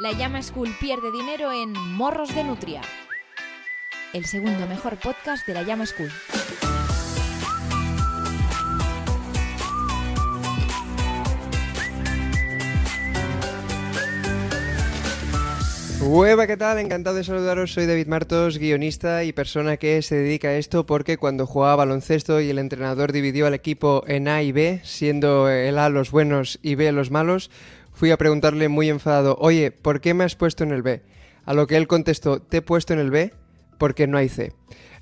La Llama School pierde dinero en Morros de Nutria, el segundo mejor podcast de la Llama School. Hueva, ¿qué tal? Encantado de saludaros. Soy David Martos, guionista y persona que se dedica a esto porque cuando jugaba baloncesto y el entrenador dividió al equipo en A y B, siendo el A los buenos y B los malos, fui a preguntarle muy enfadado, oye, ¿por qué me has puesto en el B? A lo que él contestó, te he puesto en el B porque no hay C.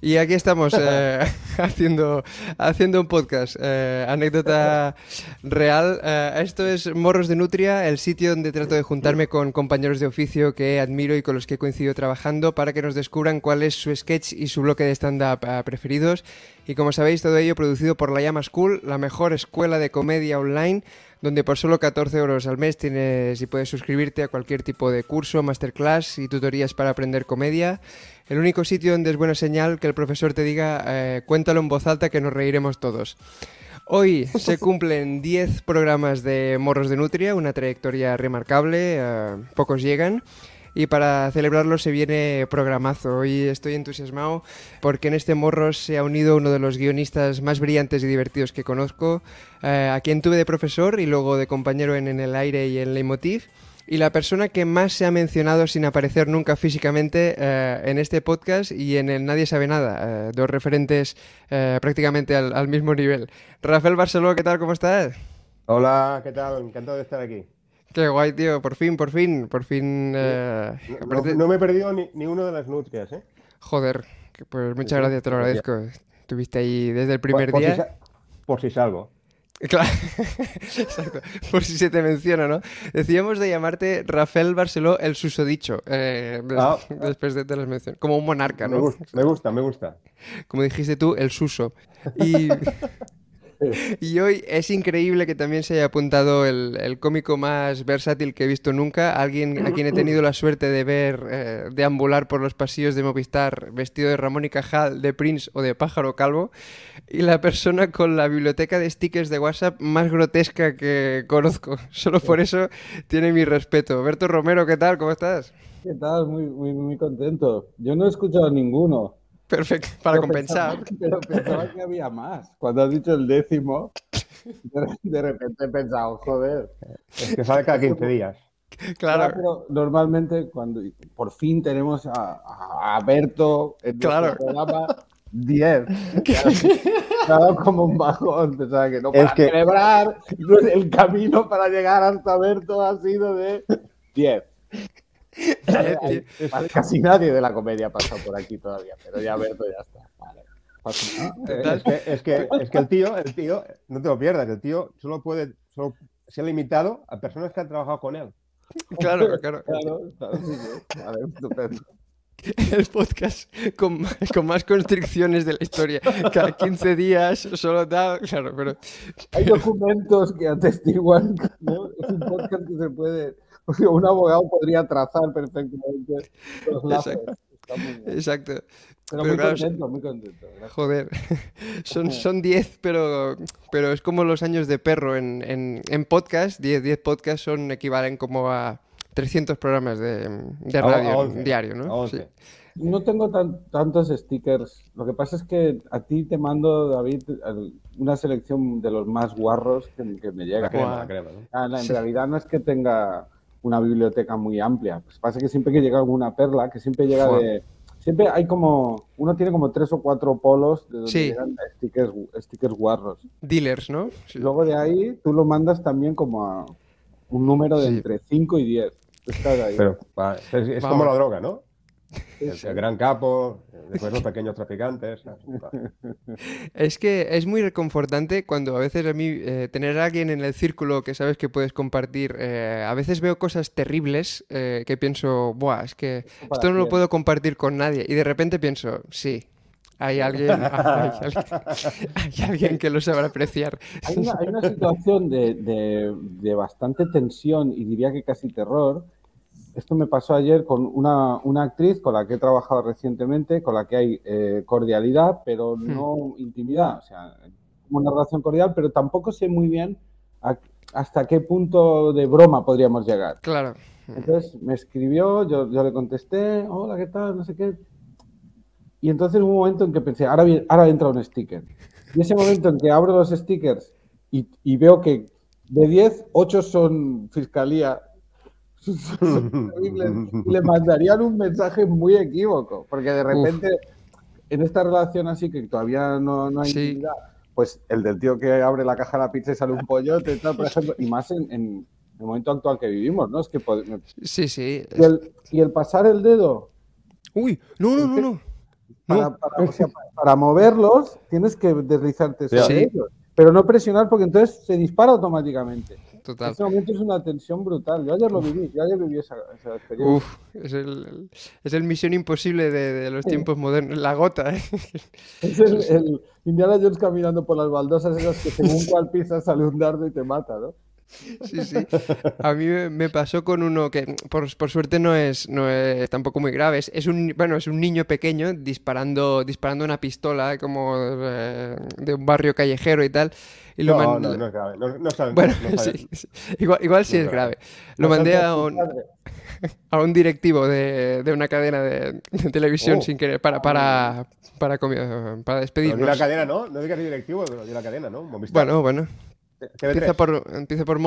Y aquí estamos eh, haciendo, haciendo un podcast, eh, anécdota real. Eh, esto es Morros de Nutria, el sitio donde trato de juntarme con compañeros de oficio que admiro y con los que he coincidido trabajando para que nos descubran cuál es su sketch y su bloque de stand-up preferidos. Y como sabéis, todo ello producido por La Llama School, la mejor escuela de comedia online donde por solo 14 euros al mes tienes y puedes suscribirte a cualquier tipo de curso, masterclass y tutorías para aprender comedia. El único sitio donde es buena señal que el profesor te diga eh, cuéntalo en voz alta que nos reiremos todos. Hoy se cumplen 10 programas de Morros de Nutria, una trayectoria remarcable, eh, pocos llegan. Y para celebrarlo se viene programazo. Hoy estoy entusiasmado porque en este morro se ha unido uno de los guionistas más brillantes y divertidos que conozco, eh, a quien tuve de profesor y luego de compañero en, El Aire y en Leitmotiv. Y la persona que más se ha mencionado sin aparecer nunca físicamente eh, en este podcast y en el Nadie sabe nada. Eh, dos referentes prácticamente al, al, mismo nivel. Rafael Barceló, ¿qué tal? ¿Cómo estás? Hola, ¿qué tal? Encantado de estar aquí. Qué guay, tío. Por fin, por fin, por fin. Eh, no, me he perdido ni, ni uno de las nutrias, ¿eh? Joder, pues muchas gracias, te lo agradezco. Estuviste ahí desde el primer día. por si salgo. Claro, exacto. Por si se te menciona, ¿no? Decíamos de llamarte Rafael Barceló el susodicho, eh, ah. después de, de las menciones. Como un monarca, ¿no? Me gusta, me gusta, me gusta. Como dijiste tú, el suso. Y, y hoy es increíble que también se haya apuntado el, cómico más versátil que he visto nunca, alguien a quien he tenido la suerte de ver eh, deambular por los pasillos de Movistar vestido de Ramón y Cajal, de Prince o de Pájaro Calvo, y la persona con la biblioteca de stickers de WhatsApp más grotesca que conozco. Solo por eso tiene mi respeto. Berto Romero, ¿qué tal? ¿Cómo estás? ¿Qué tal? Muy, muy, muy contento. Yo no he escuchado ninguno. Perfecto, para compensar. pero pensaba que había más. Cuando has dicho el décimo, de, repente he pensado, joder. Es que sale cada 15 días. Claro. pero normalmente cuando por fin tenemos a, Berto en claro. el programa 10. Claro, como un bajón. Pensaba que no para celebrar el camino para llegar hasta Berto ha sido de 10. casi nadie de la comedia ha pasado por aquí todavía, pero ya Berto ya está. Es, que, es, que, el tío, el tío, no te lo pierdas, el tío solo puede, solo se ha limitado a personas que han trabajado con él. Claro, claro. El podcast con, con, más constricciones de la historia. Cada 15 días, solo tal. Claro, pero. Hay documentos que atestiguan. ¿no? Es un podcast que se puede un abogado podría trazar perfectamente los lazos. Exacto. Pero, muy contento, muy contento. Joder, son, son 10, pero, pero es como los años de perro en, en, en podcast. 10, 10 podcasts son equivalen como a 300 programas de, de radio diario, ¿no? Sí. No tengo tantos stickers. Lo que pasa es que a ti te mando, David, una selección de los más guarros que, me llega. Ah, en realidad no es que tenga una biblioteca muy amplia. Pues pasa que siempre que llega alguna perla, que siempre llega de... Siempre hay como... Uno tiene como tres o cuatro polos de donde llegan stickers, stickers guarros. Dealers, ¿no? Luego de ahí tú lo mandas también como a un número de entre 5 y 10. Pero es, como la droga, ¿no? El, gran capo, después los pequeños traficantes. Es que es muy reconfortante cuando a veces a mí eh, tener a alguien en el círculo que sabes que puedes compartir, eh, a veces veo cosas terribles eh, que pienso, Buah, es que esto no lo puedo compartir con nadie. Y de repente pienso, sí, hay alguien, hay, alguien, que lo sabrá apreciar. Hay una, situación de, de, bastante tensión y diría que casi terror esto me pasó ayer con una, una, actriz con la que he trabajado recientemente, con la que hay eh, cordialidad, pero hmm. no intimidad. O sea, una relación cordial, pero tampoco sé muy bien hasta qué punto de broma podríamos llegar. Claro. Entonces me escribió, yo, yo le contesté, hola, ¿qué tal? No sé qué. Y entonces hubo un momento en que pensé, ahora, ahora entra un sticker. Y ese momento en que abro los stickers y, y veo que de 10, 8 son fiscalía, son, le mandarían un mensaje muy equívoco, porque de repente en esta relación así que todavía no, no hay sí. pues el del tío que abre la caja de la pizza y sale un pollote, tal, por ejemplo, y más en, en, el momento actual que vivimos, ¿no? Es que sí, sí. Y el, y el, pasar el dedo. Uy, no, no, no, no. Para, para, o sea, para, moverlos tienes que deslizarte sobre ellos, pero no presionar porque entonces se dispara automáticamente. Total. Ese momento es una tensión brutal. Yo ayer lo viví, yo ayer viví esa, esa experiencia. Uf, es el, es el misión imposible de, de los tiempos modernos. La gota, ¿eh? Es el, el, Indiana Jones caminando por las baldosas esas que según cual pisas sale un dardo y te mata, ¿no? Sí, sí. A mí me pasó con uno que, por, por suerte, no es, no es tampoco muy grave. Es, es, un, bueno, es un niño pequeño disparando, disparando una pistola como eh, de un barrio callejero y tal. Y lo no, no, no es grave. No, no sabe, bueno, no sabe. sí, sí. Igual, igual sí es grave. Lo mandé a un, a un directivo de, de una cadena de, de televisión Oh. sin querer para, para, para, para Pero despedirnos. di la cadena, ¿no? No digas directivo, pero di la cadena, ¿no? Bueno, bueno. TV3. Empieza por, empieza por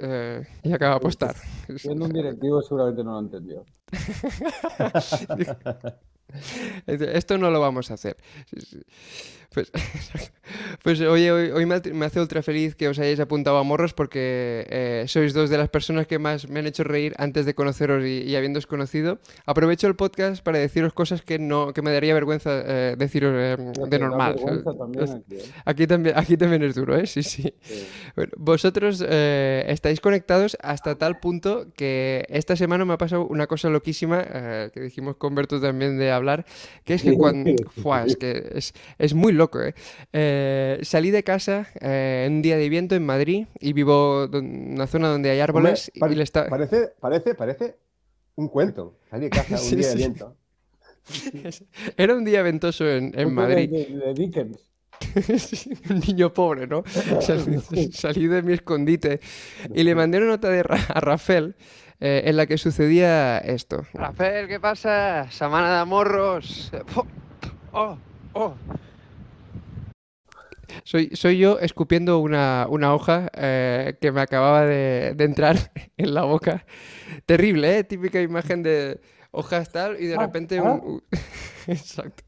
eh, y acaba por Star. Siendo un directivo seguramente no lo entendió. Esto no lo vamos a hacer. Pues, pues oye, hoy, hoy me, hace ultra feliz que os hayáis apuntado a Morros porque eh, sois dos de las personas que más me han hecho reír antes de conoceros y, y habiéndoos conocido. Aprovecho el podcast para deciros cosas que no que me daría vergüenza eh, deciros eh, de normal. también aquí, ¿eh? Aquí también, aquí también es duro, ¿eh? Sí, sí. Sí. Bueno, vosotros eh, estáis conectados hasta tal punto que esta semana me ha pasado una cosa loquísima eh, que dijimos con Berto también de hablar, que es que cuando... Fua, es que es, es muy loco, ¿eh? Eh, Salí de casa eh, en un día de viento en Madrid y vivo en una zona donde hay Hombre, árboles pare- y le está... Parece, parece, parece un cuento. Salir de casa un Sí, día de sí. viento. Era un día ventoso en, en Madrid. De, de. Sí, un niño pobre, ¿no? Salí, salí de mi escondite y le mandé una nota de Ra- a Rafael eh, en la que sucedía esto. Rafael, ¿qué pasa? Semana de morros. Oh, oh. Soy, soy yo escupiendo una, una hoja eh, que me acababa de, de entrar en la boca. Terrible, ¿eh? Típica imagen de hojas tal y de Ah, repente ah. un... un- Exacto.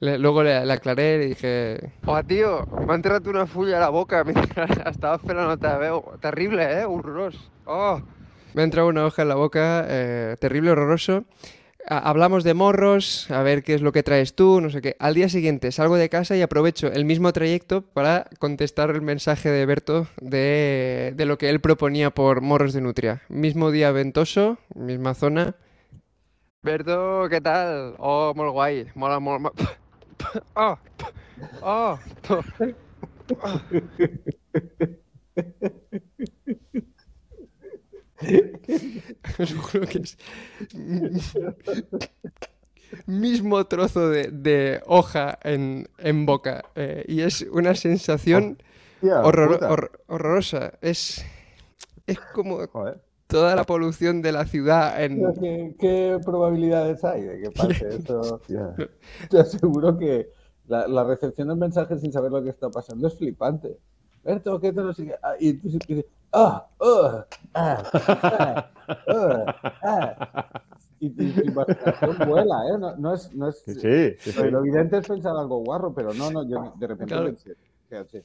Le- luego le, le aclaré y dije... Oa, tío, me ha entrado una fulla a la boca mientras estaba esperando te veo. Terrible, ¿eh? Horroroso. Oh. Me ha entrado una hoja en la boca, eh, terrible, horroroso. Ha- Hablamos de morros, a ver qué es lo que traes tú, no sé qué. Al día siguiente salgo de casa y aprovecho el mismo trayecto para contestar el mensaje de Berto de, de lo que él proponía por morros de Nutria. Mismo día ventoso, misma zona. Berto, ¿qué tal? Oh, muy guay. Mola, mola. mo- Oh, oh, Os juro que es mismo trozo de, de hoja en, en boca eh, y es una sensación horror- hor- horrorosa. Es, es como Joder. toda la polución de la ciudad en... ¿Qué, qué probabilidades hay de que pase eso? Te aseguro que la, la recepción del mensaje sin saber lo que está pasando es flipante. Berto, ¿qué tal? No sé qué. Ah, Y tú dices, ah, ah, ah, ah, ah, ah. Y imaginación vuela, ¿eh? No, no es, no es, Sí, sí. Lo evidente es pensar algo guarro, pero no, no, yo de repente Claro. pensé, fíjate,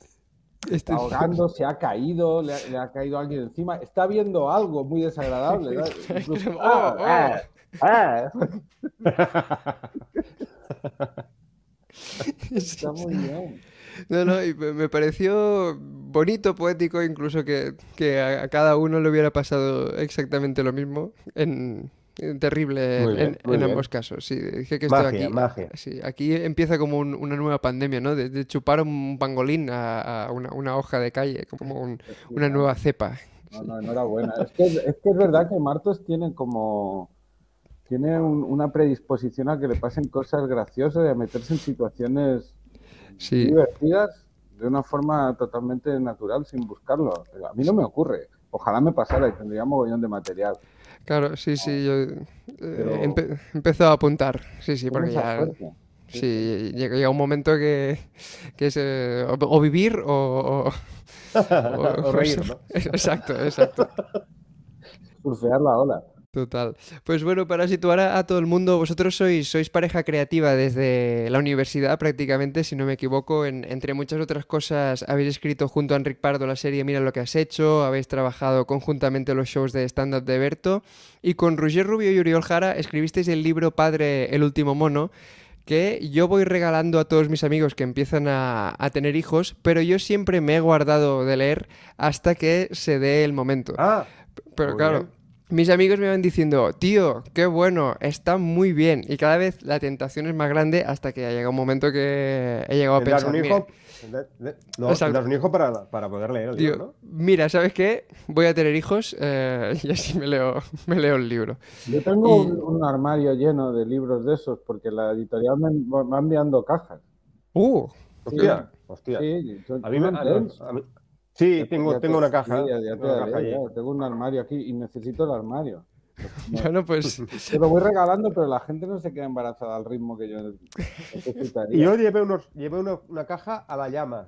está ahogando, se ha caído, le ha, le ha caído alguien encima, está viendo algo muy desagradable. ¿no? Incluso, Oh, ah, oh. ah, ah. Está muy bien. No, no, y me pareció bonito, poético, incluso que, que a, cada uno le hubiera pasado exactamente lo mismo. En, en terrible bien, en, ambos casos. Sí, dije que Magia, aquí, magia. sí, aquí empieza como un- una nueva pandemia, ¿no? De, de chupar un pangolín a, a una, una hoja de calle, como un- una nueva cepa. No, no, enhorabuena. Es que, es que es verdad que Martos tiene como. Tiene un- una predisposición a que le pasen cosas graciosas y a meterse en situaciones Sí, divertidas de una forma totalmente natural sin buscarlo. A mí no me ocurre. Ojalá me pasara y tendría mogollón de material. Claro, sí, sí, yo eh, empezó a apuntar, sí, sí, porque ya... Sí, llega, un momento que, que es eh, o, vivir o, o, reír, ¿no? Exacto, exacto. Surfear la ola. Total. Pues bueno, para situar a, todo el mundo, vosotros sois, sois pareja creativa desde la universidad prácticamente, si no me equivoco. entre muchas otras cosas, habéis escrito junto a Enric Pardo la serie Mira lo que has hecho, habéis trabajado conjuntamente los shows de stand-up de Berto y con Roger Rubio y Uriol Jara escribisteis el libro Padre, el último mono que yo voy regalando a todos mis amigos que empiezan a, tener hijos, pero yo siempre me he guardado de leer hasta que se dé el momento. Ah, pero claro, mis amigos me van diciendo, tío, qué bueno, está muy bien. Y cada vez la tentación es más grande hasta que ha llegado un momento que he llegado a pensar. Un hijo, no, un hijo para, para, poder leer el libro, Mira, ¿sabes qué? Voy a tener hijos eh, y así me leo, me leo el libro. Yo tengo un, armario lleno de libros de esos porque la editorial me, va enviando cajas. ¡Uh! Hostia, hostia. Sí, a mí me, Sí, tengo, tengo una caja. tengo un armario aquí y necesito el armario. bueno, pues. Te lo voy regalando, pero la gente no se queda embarazada al ritmo que yo necesitaría. Y yo llevé, unos, llevé una, caja a la llama,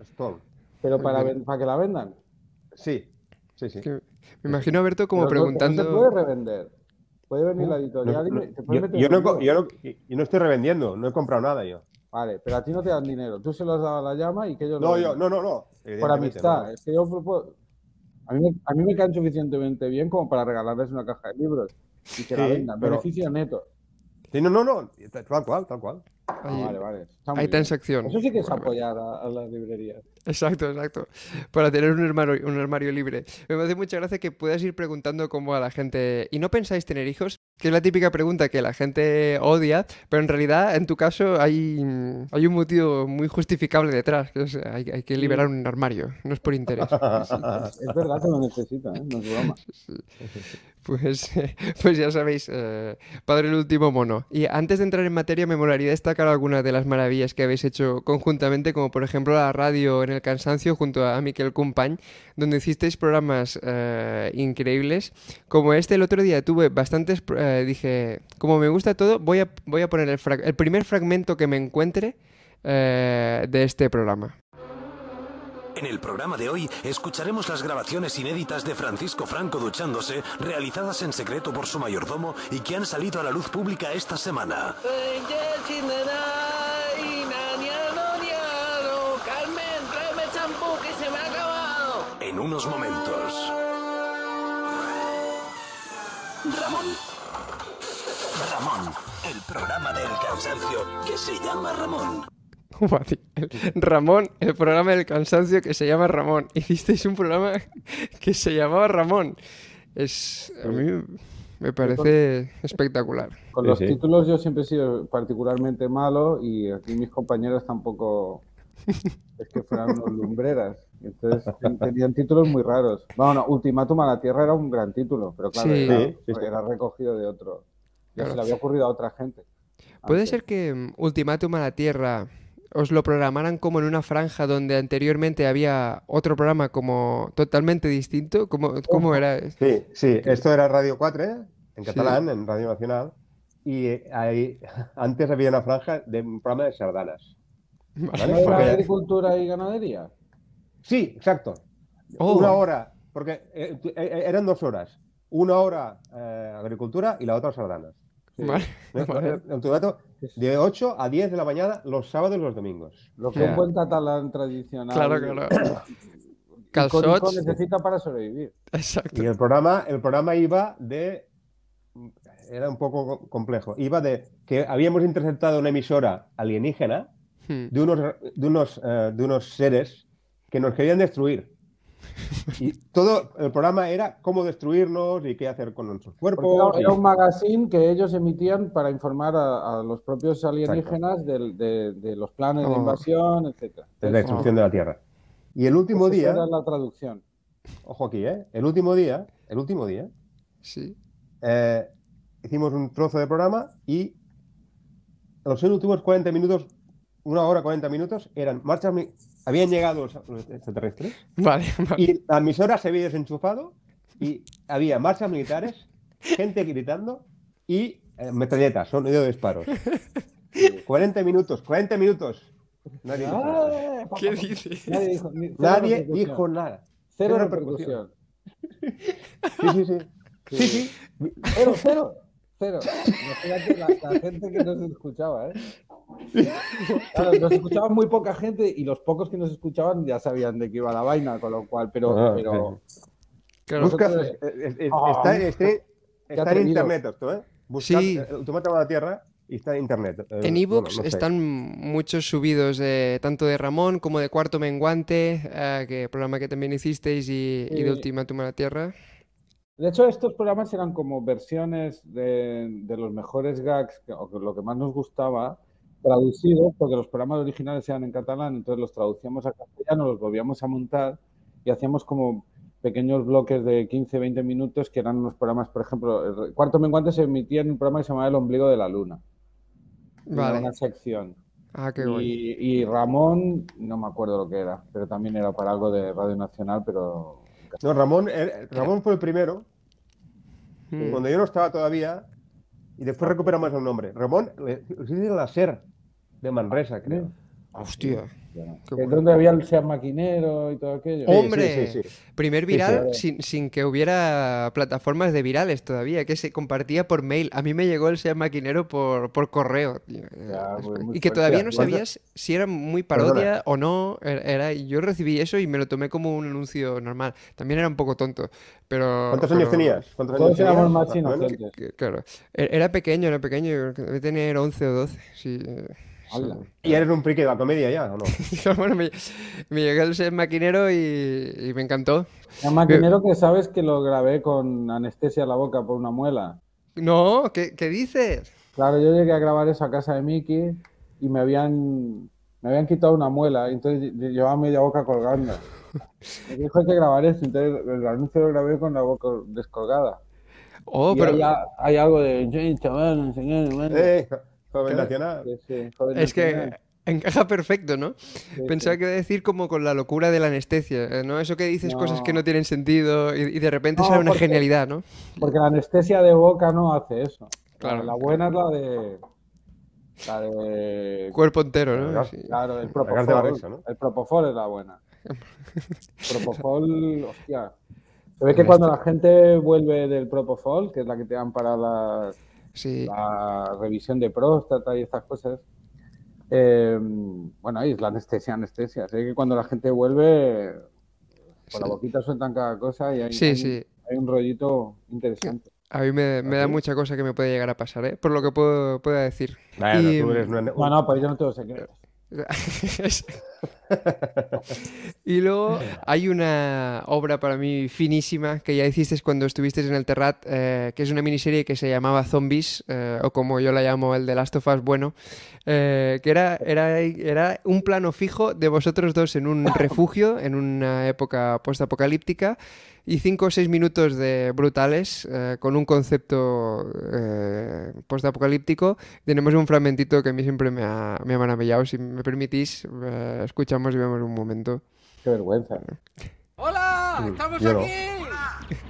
Stone. ¿Pero para, para que la vendan? Sí, sí, sí. me imagino a Berto como preguntando. No se puede revender. Puede venir la editorial y te puede meter. Yo no, yo, no, yo no estoy revendiendo, no he comprado nada yo. Vale, pero a ti no te dan dinero. Tú se lo has dado a la llama y que ellos. No, yo, no, no, no. Por amistad. Es que yo a mí, me, a mí me caen suficientemente bien como para regalarles una caja de libros y que la vendan. Beneficio neto. Sí, no, no, no. Tal cual, tal cual. Ah, vale, vale. Hay transacción. Eso sí que es apoyar a, las librerías. Exacto, exacto. Para tener un armario, un armario libre. Me hace mucha gracia que puedas ir preguntando como a la gente, ¿y no pensáis tener hijos? Que es la típica pregunta que la gente odia, pero en realidad, en tu caso, hay, hay un motivo muy justificable detrás, que hay, que liberar un armario, no es por interés. es verdad que lo necesita, ¿eh? no es broma. Pues, pues ya sabéis, eh, Padre el último mono. Y antes de entrar en materia, me molaría destacar algunas de las maravillas que habéis hecho conjuntamente, como por ejemplo la radio en el cansancio junto a Miquel Cumpañ, donde hicisteis programas eh, increíbles. Como este, el otro día tuve bastantes, eh, dije, como me gusta todo, voy a, voy a poner el, el primer fragmento que me encuentre de este programa. En el programa de hoy escucharemos las grabaciones inéditas de Francisco Franco duchándose, realizadas en secreto por su mayordomo y que han salido a la luz pública esta semana. En unos momentos. Ramón. Ramón, el programa del cansancio que se llama Ramón. Ramón, el programa del cansancio que se llama Ramón. Hicisteis un programa que se llamaba Ramón. Es a mí me parece espectacular. Con los títulos yo siempre he sido particularmente malo y aquí mis compañeros tampoco es que fueran unos lumbreras. Entonces tenían títulos muy raros. Bueno, Ultimátum a la Tierra era un gran título, pero claro, era, recogido de otro. Se le había ocurrido a otra gente. Puede ser que mm, Ultimátum a la Tierra os lo programaran como en una franja donde anteriormente había otro programa como totalmente distinto? ¿Cómo, cómo era? Sí, sí, esto era Radio 4, ¿eh? en catalán, en Radio Nacional, y eh, ahí, antes había una franja de un programa de sardanas. ¿Vale? agricultura y ganadería? Sí, exacto. Oh. Una hora, porque eh, eran dos horas. Una hora agricultura y la otra sardanas. Vale, de 8 a 10 de la mañana los sábados y los domingos. Lo que un buen catalán tradicional. Claro, claro. Calzots. necesita para sobrevivir. Exacto. Y el programa, el programa iba de. Era un poco complejo. Iba de que habíamos interceptado una emisora alienígena hmm. de unos, de unos, eh, de unos seres que nos querían destruir. Y todo el programa era cómo destruirnos y qué hacer con nuestros cuerpos. era, un magazine que ellos emitían para informar a, los propios alienígenas de, los planes de invasión, etc. De la destrucción de la Tierra. Y el último día. Era la traducción. Ojo aquí, ¿eh? El último día, el último día. Sí. Eh, hicimos un trozo de programa y los últimos 40 minutos, una hora 40 minutos, eran marchas habían llegado los extraterrestres. Vale, Y la emisora se había desenchufado y había marchas militares gente gritando y eh, metralletas, sonido de disparos. 40 minutos, 40 minutos. Nadie dijo nada. Ah, ¿Qué dice? Nadie dijo, ni- Nadie dijo nada. Cero Cero repercusión. Sí, sí, sí. Sí, sí. Cero, cero. Cero. La, la gente que nos escuchaba, ¿eh? Claro, nos escuchaba muy poca gente y los pocos que nos escuchaban ya sabían de qué iba la vaina, con lo cual, pero, Ah, pero Claro. Busca- Nosotros- está, en internet esto, ¿eh? Buscad, Sí. eh, a la Tierra y está en internet. Eh, En bueno, ebooks no sé. están muchos subidos, eh, tanto de Ramón como de Cuarto Menguante, eh, que programa que también hicisteis, y, y de. Ultimátum a la Tierra. De hecho, estos programas eran como versiones de, de los mejores gags, que- o que lo que más nos gustaba, traducidos, porque los programas originales eran en catalán, entonces los traducíamos a castellano, los volvíamos a montar y hacíamos como pequeños bloques de 15, 20 minutos que eran unos programas, por ejemplo, el Cuarto Menguante se emitía en un programa que se llamaba El Ombligo de la Luna, Era Vale. una sección. Ah, qué guay. Y, y Ramón, no me acuerdo lo que era, pero también era para algo de Radio Nacional, pero No, Ramón, eh, Ramón fue el primero, Mm. cuando yo no estaba todavía, y después recuperamos el nombre. Ramón, eh, sí, de la SER, de Manresa, creo. Hostia. bueno, donde había el Seat Maquinero y todo aquello. ¡Hombre! sí, sí, sí. Primer sí. viral sin, sin que hubiera plataformas de virales todavía, que se compartía por mail. A mí me llegó el Seat Maquinero por, por correo. tío. Ya, muy- muy y que fuerte. todavía no ¿Cuánto- sabías si era muy parodia o no. Era, era- yo recibí eso y me lo tomé como un anuncio normal. También era un poco tonto. Pero, ¿Cuántos años tenías? ¿Cuántos Todos años éramos tenías? más que- Claro. E- Era pequeño, era pequeño. yo creo que Debe tener 11 o 12. Sí. ¿Y eres un friki de la comedia ya o no? bueno, me, me llegó el Seat Maquinero y, y me encantó. El maquinero que sabes que lo grabé con anestesia en la boca por una muela. No, ¿qué, qué dices? Claro, yo llegué a grabar eso a casa de Miki y me habían, me habían quitado una muela, entonces lle- llevaba media boca colgando. Me dijo que grabar eso, entonces el anuncio lo grabé con la boca descolgada. Oh, y pero hay, a- hay algo de, "Sí, chaval, enseñar, bueno". Eh, joven Claro. nacional. Sí, sí, joder, es nacional. que encaja perfecto, ¿no? Sí, Pensaba sí. que iba a decir como con la locura de la anestesia, eh, ¿no? Eso que dices cosas que No. tienen sentido y, y de repente No, sale una porque- genialidad, ¿no? Porque la anestesia de boca no hace eso. Claro. La buena es la de. La de. Cuerpo entero, ¿no? Claro. Sí. Claro, el propofol. El propofol es la buena. propofol, hostia. Se ve que cuando la gente vuelve del propofol, que es la que te dan para la, Sí. la revisión de próstata y estas cosas, eh, bueno, ahí es la anestesia, anestesia. Ve que cuando la gente vuelve, por la Sí. boquita sueltan cada cosa y hay, Sí, hay- sí. hay un rollito interesante. A mí me, me da mucha cosa que me puede llegar a pasar, ¿eh? Por lo que puedo, pueda decir. Bueno, Y- tú eres una- No, no, pues yo no tengo secretos. y luego hay una obra para mí finísima que ya hiciste cuando estuviste en el Terrat, eh, que es una miniserie que se llamaba Zombies, eh, o como yo la llamo, el de Last of Us bueno, eh, que era, era, era un plano fijo de vosotros dos en un refugio, en una época postapocalíptica, y cinco o seis minutos de brutales eh, con un concepto eh, postapocalíptico. Tenemos un fragmentito que a mí siempre me ha, me ha maravillado. Si me permitís, eh, escuchamos y vemos un momento. Qué vergüenza. ¡Hola! ¡Estamos yo no. aquí!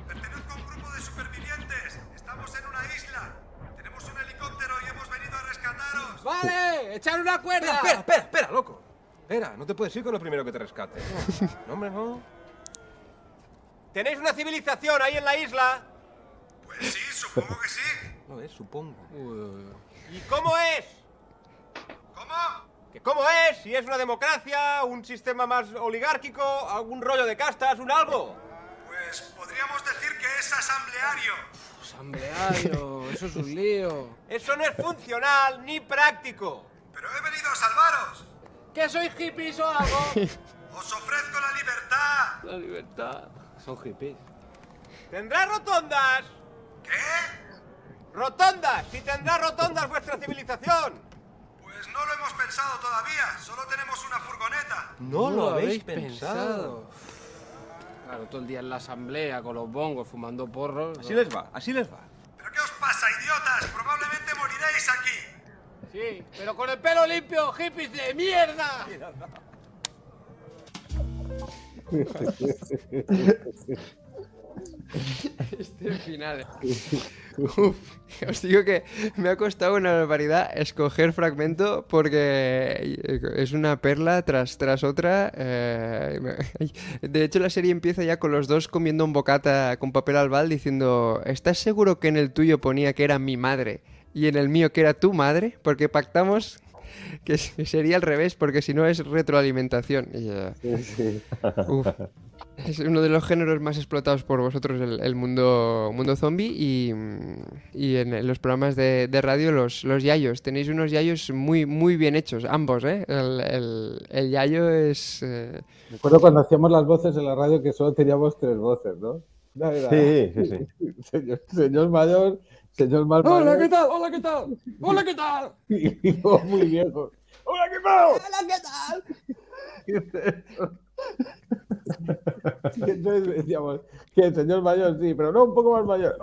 Pertenezco a un grupo de supervivientes. Estamos en una isla. Tenemos un helicóptero y hemos venido a rescataros. ¡Vale! ¡Echar una cuerda! Espera, espera, espera, loco. Espera, no te puedes ir con lo primero que te rescate. No, hombre, no. ¿Tenéis una civilización ahí en la isla? Pues sí, supongo que sí. No es, supongo. ¿Y cómo es? ¿Cómo? ¿Que cómo es? Si es una democracia, un sistema más oligárquico, algún rollo de castas, un algo. Pues podríamos decir que es asambleario. Asambleario, eso es un lío. Eso no es funcional ni práctico. Pero he venido a salvaros. ¿Que sois hippies o algo? Os ofrezco la libertad. La libertad. Son hippies. ¿Tendrá rotondas? ¿Qué? ¡Rotondas! ¡Si tendrá rotondas vuestra civilización! Pues no lo hemos pensado todavía. Solo tenemos una furgoneta. No, lo habéis pensado. Claro, todo el día en la asamblea con los bongos fumando porros. Así les va, así les va. ¿Pero qué os pasa, idiotas? Probablemente moriréis aquí. Sí, pero con el pelo limpio, hippies de mierda. Este final. os digo que me ha costado una barbaridad escoger fragmento porque es una perla tras, tras otra. Eh, de hecho, la serie empieza ya con los dos comiendo un bocata con papel albal diciendo: ¿Estás seguro que en el tuyo ponía que era mi madre y en el mío que era tu madre? Porque pactamos que sería al revés, porque si no es retroalimentación. Es uno de los géneros más explotados por vosotros, el, mundo, mundo zombie. Y, en, los programas de, radio, los, los yayos. Tenéis unos yayos muy, muy bien hechos, ambos, ¿eh? El, yayo es. Eh, Me acuerdo cuando hacíamos las voces en la radio que solo teníamos tres voces, ¿no? Sí, sí, sí. Señor, señor mayor, señor mal Hola, ¿qué tal? Hola, ¿qué tal? Hola, ¿qué tal? Y, muy viejo. Hola, ¿qué tal? Hola, ¿qué tal? Entonces decíamos que el señor mayor sí, pero no un poco más mayor.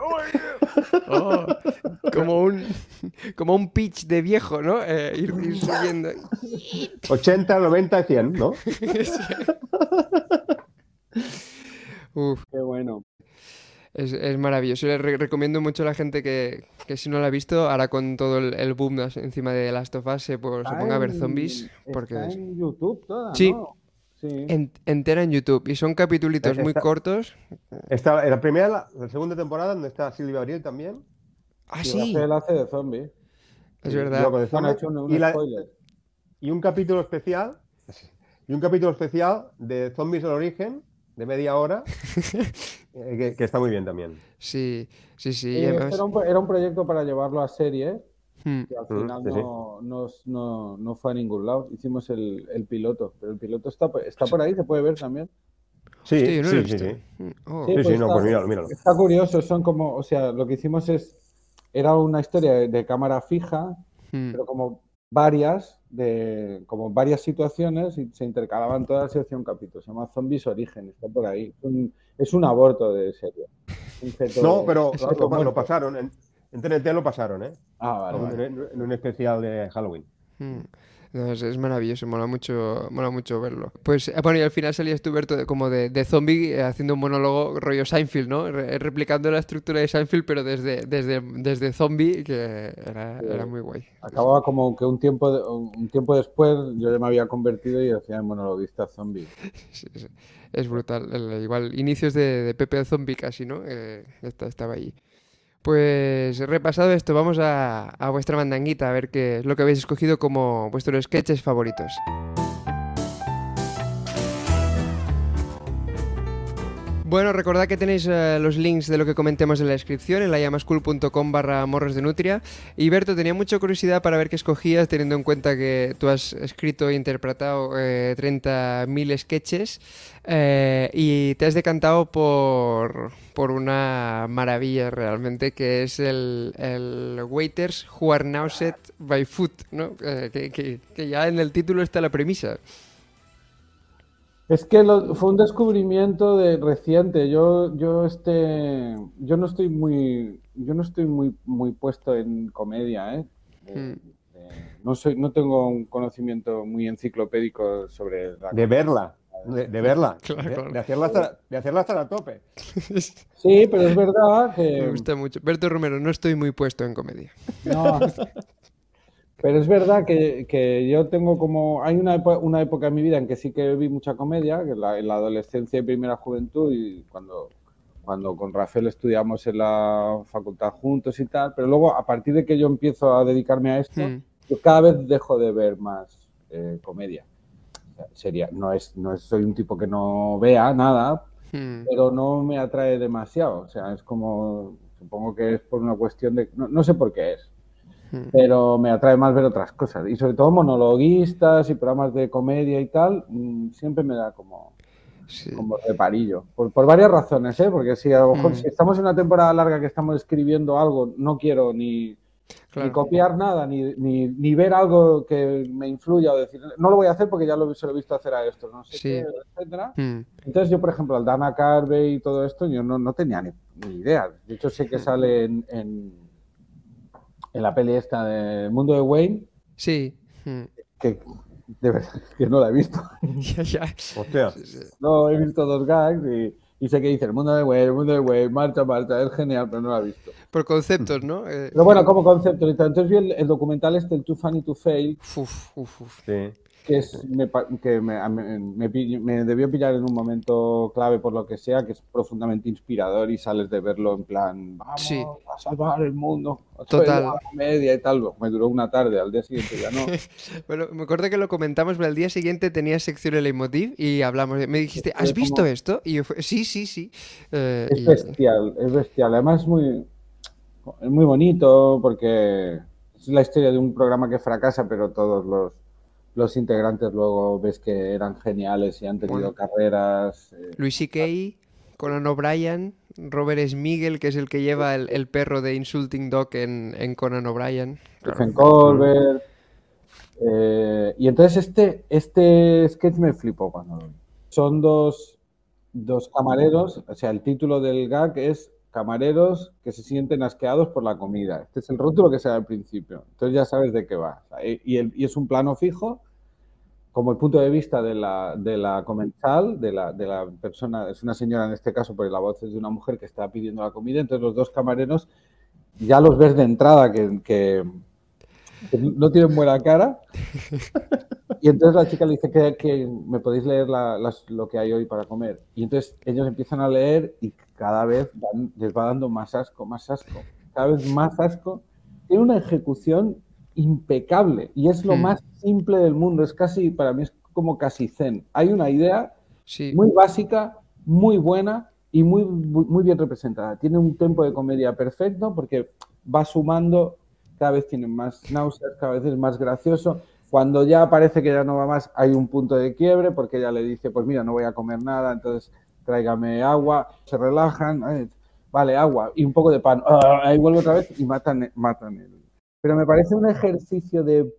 Oh, como un como un pitch de viejo, ¿no? Eh, ir, ir, subiendo. 80, 90, 100, ¿no? Uf, qué bueno. Es, es maravilloso. Le recomiendo mucho a la gente que, que, si no la ha visto, ahora con todo el, el boom encima de Last of Us se, pues, se ponga a ver zombies. Porque está en YouTube toda, sí. ¿no? Sí. entera en YouTube. Y son capítulos muy Está- cortos. Está, en la primera, la, la segunda temporada, donde está Silvia Abril también. Ah, sí, Él hace de zombie. es verdad. Loco de Bueno, ha zombie. hecho un, un y, la- y un capítulo especial. Y un capítulo especial de Zombies al origen, de media hora, eh, que, que está muy bien también. Sí, sí, sí. y Eh, además- era, un, era un proyecto para llevarlo a serie, Hmm. que al Mm, final sí, sí. no, no, no- no fue a ningún lado. Hicimos el, el piloto, pero el piloto está, por- está por ahí, se puede ver también. Sí, Hostia, yo no lo he sí, sí, visto. sí. Mm, oh. Sí, Sí, pues sí, está- pues míralo, míralo. Está curioso, son como, o sea, lo que hicimos es, era una historia de, de cámara fija, Mm. pero como varias, de, como varias situaciones y se intercalaban todas y hacía un capítulo. Se llama Zombies Origen, está por ahí. Es un, es un aborto de serie. Un feto- No, pero lo, muerto. pasaron. En, en TNT lo pasaron, ¿eh? Ah, vale, En, vale. en- en un especial de Halloween. Mm. No, es, es maravilloso, mola mucho, mola mucho verlo. Pues eh, bueno, y al final salías tú, Berto, como de, de zombie eh, haciendo un monólogo rollo Seinfeld, ¿no? Re- replicando la estructura de Seinfeld, pero desde, desde, desde zombie, que era, era muy guay. Acababa como que un tiempo, de- un tiempo después yo ya me había convertido y hacía el monologuista zombie. Sí, sí. Es brutal. El- igual, inicios de, de Pepe el Zombie casi, ¿no? Eh, esta- estaba allí. Pues repasado esto, vamos a, a vuestra mandanguita, a ver qué es lo que habéis escogido como vuestros sketches favoritos. Bueno, recordad que tenéis eh, los links de lo que comentemos en la descripción en layamascool.com barra morros de nutria. Y Berto, tenía mucha curiosidad para ver qué escogías, teniendo en cuenta que tú has escrito e interpretado eh, 30.000 sketches eh, y te has decantado por, por una maravilla realmente, que es el, Waiters Who Are Now Set by Food, ¿no? Eh, que ya en el título está la premisa. Es que lo- fue un descubrimiento de reciente. Yo, yo este, yo no estoy muy, yo no estoy muy, muy puesto en comedia, ¿eh? De- Mm. de- no soy, no tengo un conocimiento muy enciclopédico sobre la De verla. De, de verla. Claro, de, claro. de hacerla hasta, de hacerla hasta a tope. Sí, pero es verdad Me que gusta mucho. Berto Romero, no estoy muy puesto en comedia. no. Pero es verdad que, que yo tengo como. Hay una, una época en mi vida en que sí que vi mucha comedia, que es la, en la adolescencia y primera juventud, y cuando, cuando con Rafael estudiamos en la facultad juntos y tal. Pero luego, a partir de que yo empiezo a dedicarme a esto, Hmm. yo cada vez dejo de ver más eh, comedia. Sería, no es, no es, soy un tipo que no vea nada, Hmm. pero no me atrae demasiado. O sea, es como, supongo que es por una cuestión de, no, no sé por qué es. Pero me atrae más ver otras cosas. Y sobre todo monologuistas y programas de comedia y tal, mm, siempre me da como, Sí. como reparillo. Por, por varias razones, ¿eh? Porque si a lo mejor Mm. si estamos en una temporada larga que estamos escribiendo algo, no quiero ni, Claro. ni copiar nada, ni, ni, ni ver algo que me influya o decir, no lo voy a hacer porque ya lo, se lo he visto hacer a estos, no sé Sí. qué, etcétera. Entonces yo, por ejemplo, al Dana Carvey y todo esto, yo no, no tenía ni, ni idea. De hecho, sé que sale en, en, en la peli esta de Mundo de Wayne, Sí. Que de verdad que no la he visto. Ya, ya. Hostia. No, he visto dos gags y, y sé que dice el mundo de Wayne, el mundo de Wayne, marcha, marcha, es genial, pero no lo ha visto. Por conceptos, ¿no? Eh, pero bueno, como concepto. Entonces vi el, documental este, el Too Funny to Fail. Uf, uf, uf. Sí que, es, me, que me, me, debió pillar en un momento clave por lo que sea, que es profundamente inspirador y sales de verlo en plan, vamos a salvar el mundo, total media y tal. Me duró una tarde, al día siguiente ya no. bueno, me acuerdo que lo comentamos, pero al día siguiente tenía sección el Leitmotiv y hablamos, me dijiste, ¿has visto esto? Y yo, sí, sí, sí. Eh, es bestial, es bestial. Además es muy, es muy bonito porque es la historia de un programa que fracasa, pero todos los los integrantes luego ves que eran geniales y han tenido carreras. Eh, Luis C.K., Conan O'Brien, Robert Smigel, que es el que lleva el, perro de Insulting Dog en, en Conan O'Brien. Stephen Colbert. Eh, y entonces este, este sketch me flipó cuando Son dos, dos camareros, o sea, el título del gag es camareros que se sienten asqueados por la comida. Este es el rótulo que se da al principio. Entonces ya sabes de qué va. Y, es un plano fijo, como el punto de vista de la, de la comensal, de la, de la persona, es una señora en este caso, porque la voz es de una mujer que está pidiendo la comida. Entonces los dos camareros ya los ves de entrada que no tienen buena cara. Y entonces la chica le dice que, me podéis leer lo que hay hoy para comer. Y entonces ellos empiezan a leer y cada vez les va dando más asco, más asco, cada vez más asco. Tiene una ejecución impecable y es lo hmm. más simple del mundo. Es casi, para mí es como casi zen. Hay una idea muy básica, muy buena y muy, muy bien representada. Tiene un tempo de comedia perfecto porque va sumando cada vez tienen más náuseas, cada vez es más gracioso. Cuando ya parece que ya no va más, hay un punto de quiebre porque ella le dice, pues mira, no voy a comer nada, entonces tráigame agua, se relajan, vale, agua y un poco de pan, ah, ahí vuelve otra vez y matan, matan el. Pero me parece un ejercicio de,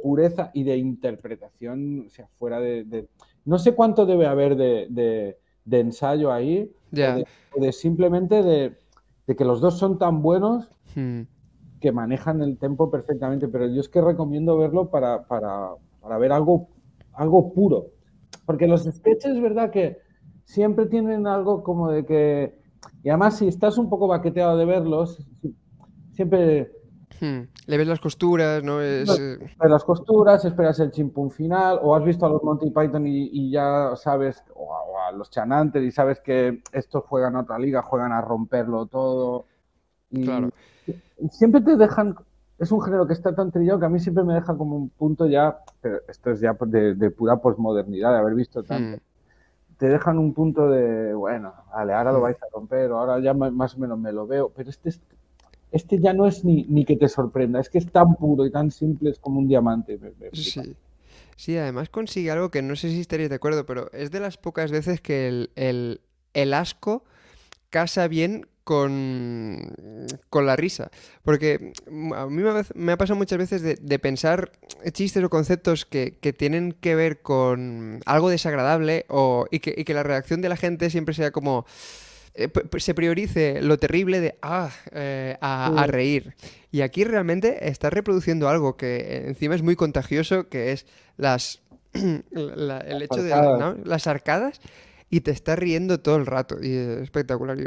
pureza y de interpretación, o sea, fuera de... no sé cuánto debe haber de, ensayo ahí, o, de, simplemente de, que los dos son tan buenos hmm que manejan el tempo perfectamente, pero yo es que recomiendo verlo para, para, para ver algo, algo puro. Porque los sketches es verdad que siempre tienen algo como de que... Y además si estás un poco baqueteado de verlos, siempre... Hmm. Le ves las costuras, ¿no? Es... Eh, las costuras, esperas el chimpún final, o has visto a los Monty Python y, ya sabes, o a, los Chanantes y sabes que estos juegan a otra liga, juegan a romperlo todo. Y, claro siempre te dejan, es un género que está tan trillado que a mí siempre me deja como un punto ya, pero esto es ya de, pura posmodernidad, de haber visto tanto. Hmm. Te dejan un punto de, bueno, vale, ahora lo hmm. vais a romper, o ahora ya más o menos me lo veo, pero este, este ya no es ni, ni que te sorprenda, es que es tan puro y tan simple, es como un diamante. sí. sí. además consigue algo que no sé si estaréis de acuerdo, pero es de las pocas veces que el, el, el asco casa bien con, con la risa. Porque a mí me ha pasado muchas veces de, pensar chistes o conceptos que, tienen que ver con algo desagradable o, y, que, la reacción de la gente siempre sea como... Eh, se priorice lo terrible de ah, eh, a, reír. Y aquí realmente está reproduciendo algo que encima es muy contagioso, que es las el hecho de las arcadas y te está riendo todo el rato. Y es espectacular.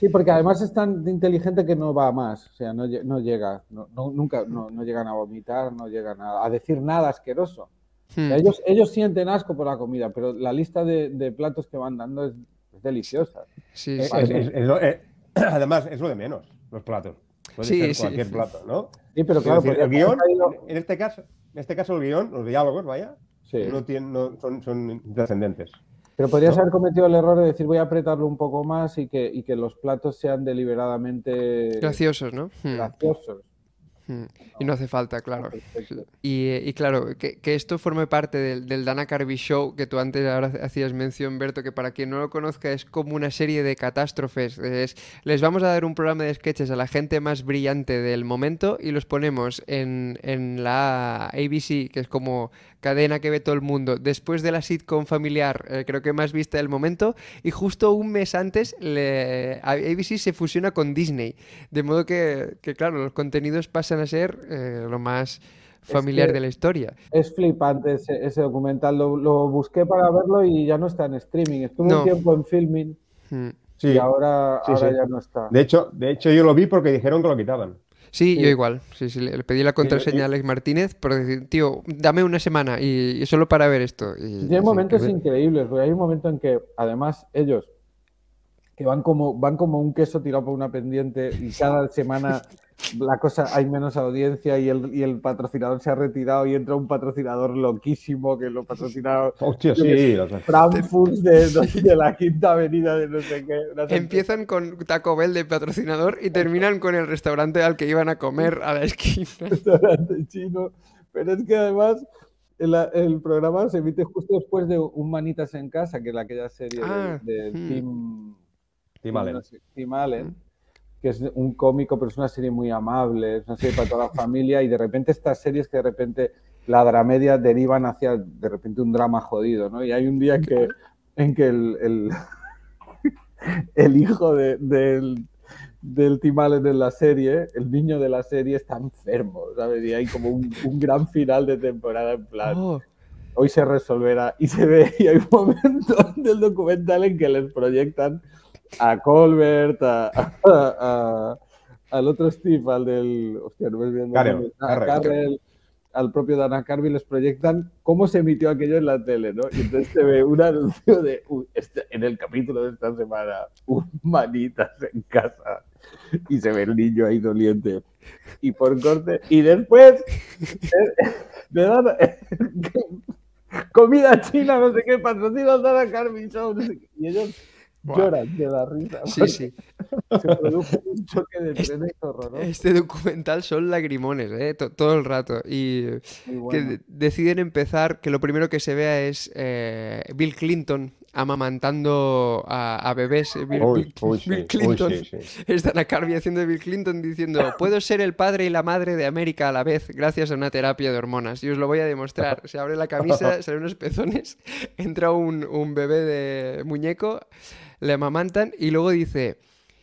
Sí, porque además es tan inteligente que no va más. O sea, no, no llega, no, nunca no, llegan a vomitar, no llegan a, decir nada asqueroso. Hmm. ellos, ellos sienten asco por la comida, pero la lista de, platos que van dando es, deliciosa. Sí, eh, sí. Eh, además, es lo de menos, los platos. Puede ser cualquier plato, ¿no? Sí, pero claro, el guion, en este caso, en este caso el guion, los diálogos, vaya, no tienen, no, son, son trascendentes. Pero podrías haber cometido el error de decir voy a apretarlo un poco más y que, y que los platos sean deliberadamente graciosos, ¿no? Hmm. Graciosos. Y no hace falta, claro. Y, claro, que, esto forme parte del, Dana Carvey Show que tú antes ahora hacías mención, Berto, que para quien no lo conozca es como una serie de catástrofes. les vamos a dar un programa de sketches a la gente más brillante del momento y los ponemos en, en la ABC, que es como cadena que ve todo el mundo, después de la sitcom familiar, eh, creo que más vista del momento, y justo un mes antes le, ABC se fusiona con Disney, de modo que, claro, los contenidos pasan a ser eh, lo más familiar de la historia. Es flipante ese, documental. Lo, busqué para verlo y ya no está en streaming. Estuvo un tiempo en filming hmm. y ahora, ya no está. De hecho, de hecho, yo lo vi porque dijeron que lo quitaban. Sí, yo igual. Sí, sí, le pedí la contraseña a Alex Martínez por decir, tío, dame una semana y, solo para ver esto. Y, hay momentos increíbles, porque hay un momento en que además ellos que van como, van como un queso tirado por una pendiente y cada semana la cosa hay menos audiencia y el, y el patrocinador se ha retirado y entra un patrocinador loquísimo que lo patrocina Hostia, sí, Frankfurt de, la quinta avenida de no sé qué. Empiezan con Taco Bell de patrocinador y terminan con el restaurante al que iban a comer a la esquina. Restaurante chino. Pero es que además el, el, programa se emite justo después de Un Manitas en Casa, que es aquella serie ah, de, hmm. Tim Tim Allen. Tim Allen, que es un cómico, pero es una serie muy amable, es una serie para toda la familia y de repente estas series que de repente la dramedia derivan hacia de repente un drama jodido, ¿no? Y hay un día en que, en que el, el, hijo de, del, del Tim Allen en la serie, el niño de la serie está enfermo, ¿sabes? Y hay como un, gran final de temporada en plan... Oh. Hoy se resolverá y se ve, y hay un momento del documental en que les proyectan a Colbert, a, al otro Steve, al del. Hostia, no me viendo. al propio Dana Carvey les proyectan cómo se emitió aquello en la tele, ¿no? Y entonces se ve un anuncio de. Este, en el capítulo de esta semana, un manitas en casa. Y se ve el niño ahí doliente. Y por corte. Y después. de Dana, comida china, no sé qué, patrocina Dana Carvey Y ellos lloran de la risa. Sí, sí. Se produjo un choque de trenes horroroso. Este documental son lagrimones, ¿eh? todo el rato. Y que deciden empezar, que lo primero que se vea es eh, Bill Clinton amamantando a, bebés. Bill, Clinton. Están a Carby haciendo de Bill Clinton diciendo, puedo ser el padre y la madre de América a la vez gracias a una terapia de hormonas. Y os lo voy a demostrar. Se abre la camisa, salen unos pezones, entra un, un bebé de muñeco le amamantan y luego dice,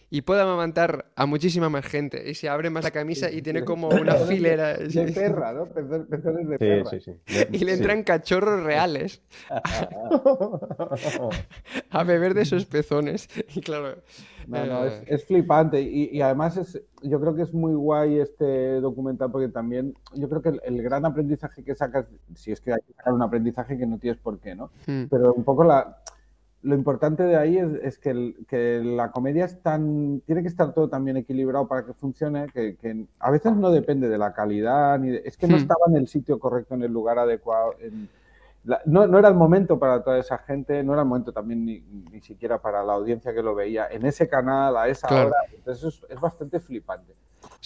y puede amamantar a muchísima más gente. Y se abre más la camisa y tiene como una filera. De perra, ¿no? Pezones de perra. Sí, sí, y le entran cachorros reales a beber de esos pezones. Y claro. No, no, es, eh, flipante. Y, además es, yo creo que es muy guay este documental porque también yo creo que el, gran aprendizaje que sacas, si es que hay que sacar un aprendizaje que no tienes por qué, ¿no? Hmm. Pero un poco la lo importante de ahí es, que, la comedia es tan, tiene que estar todo también equilibrado para que funcione, que, a veces no depende de la calidad, ni es que no hmm. estaba en el sitio correcto, en el lugar adecuado. no, era el momento para toda esa gente, no era el momento también ni, siquiera para la audiencia que lo veía en ese canal, a esa hora. Entonces es, bastante flipante.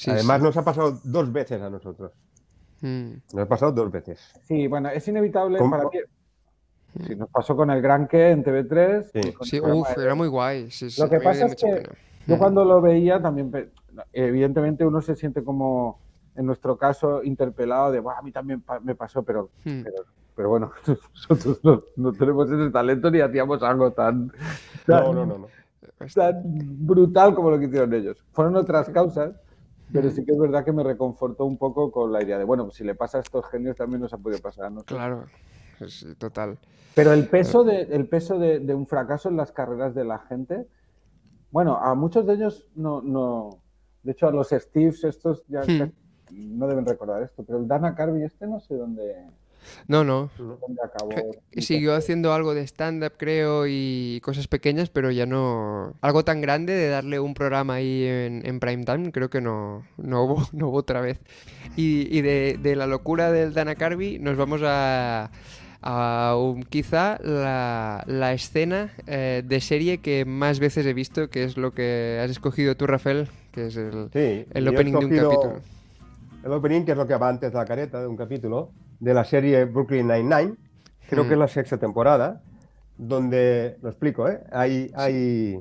Además nos ha pasado dos veces a nosotros. Hmm. Nos ha pasado dos veces. Sí, bueno, es inevitable para mí Sí, nos pasó con el Gran Que en TV3. Sí, uf, era muy guay. lo que pasa es que yo cuando lo veía también, evidentemente uno se siente como, en nuestro caso, interpelado de, a mí también me pasó, pero, hmm. pero, bueno, nosotros no, tenemos ese talento ni hacíamos algo tan, no, no, no, tan brutal como lo que hicieron ellos. Fueron otras causas. Pero sí que es verdad que me reconfortó un poco con la idea de, bueno, pues si le pasa a estos genios también nos ha podido pasar a nosotros. Claro, es total. Pero el peso, de, el peso de, un fracaso en las carreras de la gente, bueno, a muchos de ellos no, no de hecho a los Steves estos ya hmm. no deben recordar esto, pero el Dana Carvey este no sé dónde... No, no. ¿Dónde acabó? Siguió haciendo algo de stand-up, creo, y cosas pequeñas, pero ya no... Algo tan grande de darle un programa ahí en, en prime time, creo que no, no, hubo, no hubo otra vez. Y, y de, de la locura del Dana Carvey nos vamos a quizá la, escena eh, de serie que más veces he visto, que es lo que has escogido tú, Rafael, que es el, el opening de un capítulo. El opening, que es lo que va antes de la careta de un capítulo, de la serie Brooklyn Nine-Nine, creo que es la mm. sexta temporada, donde, lo explico, ¿eh? hay, hay,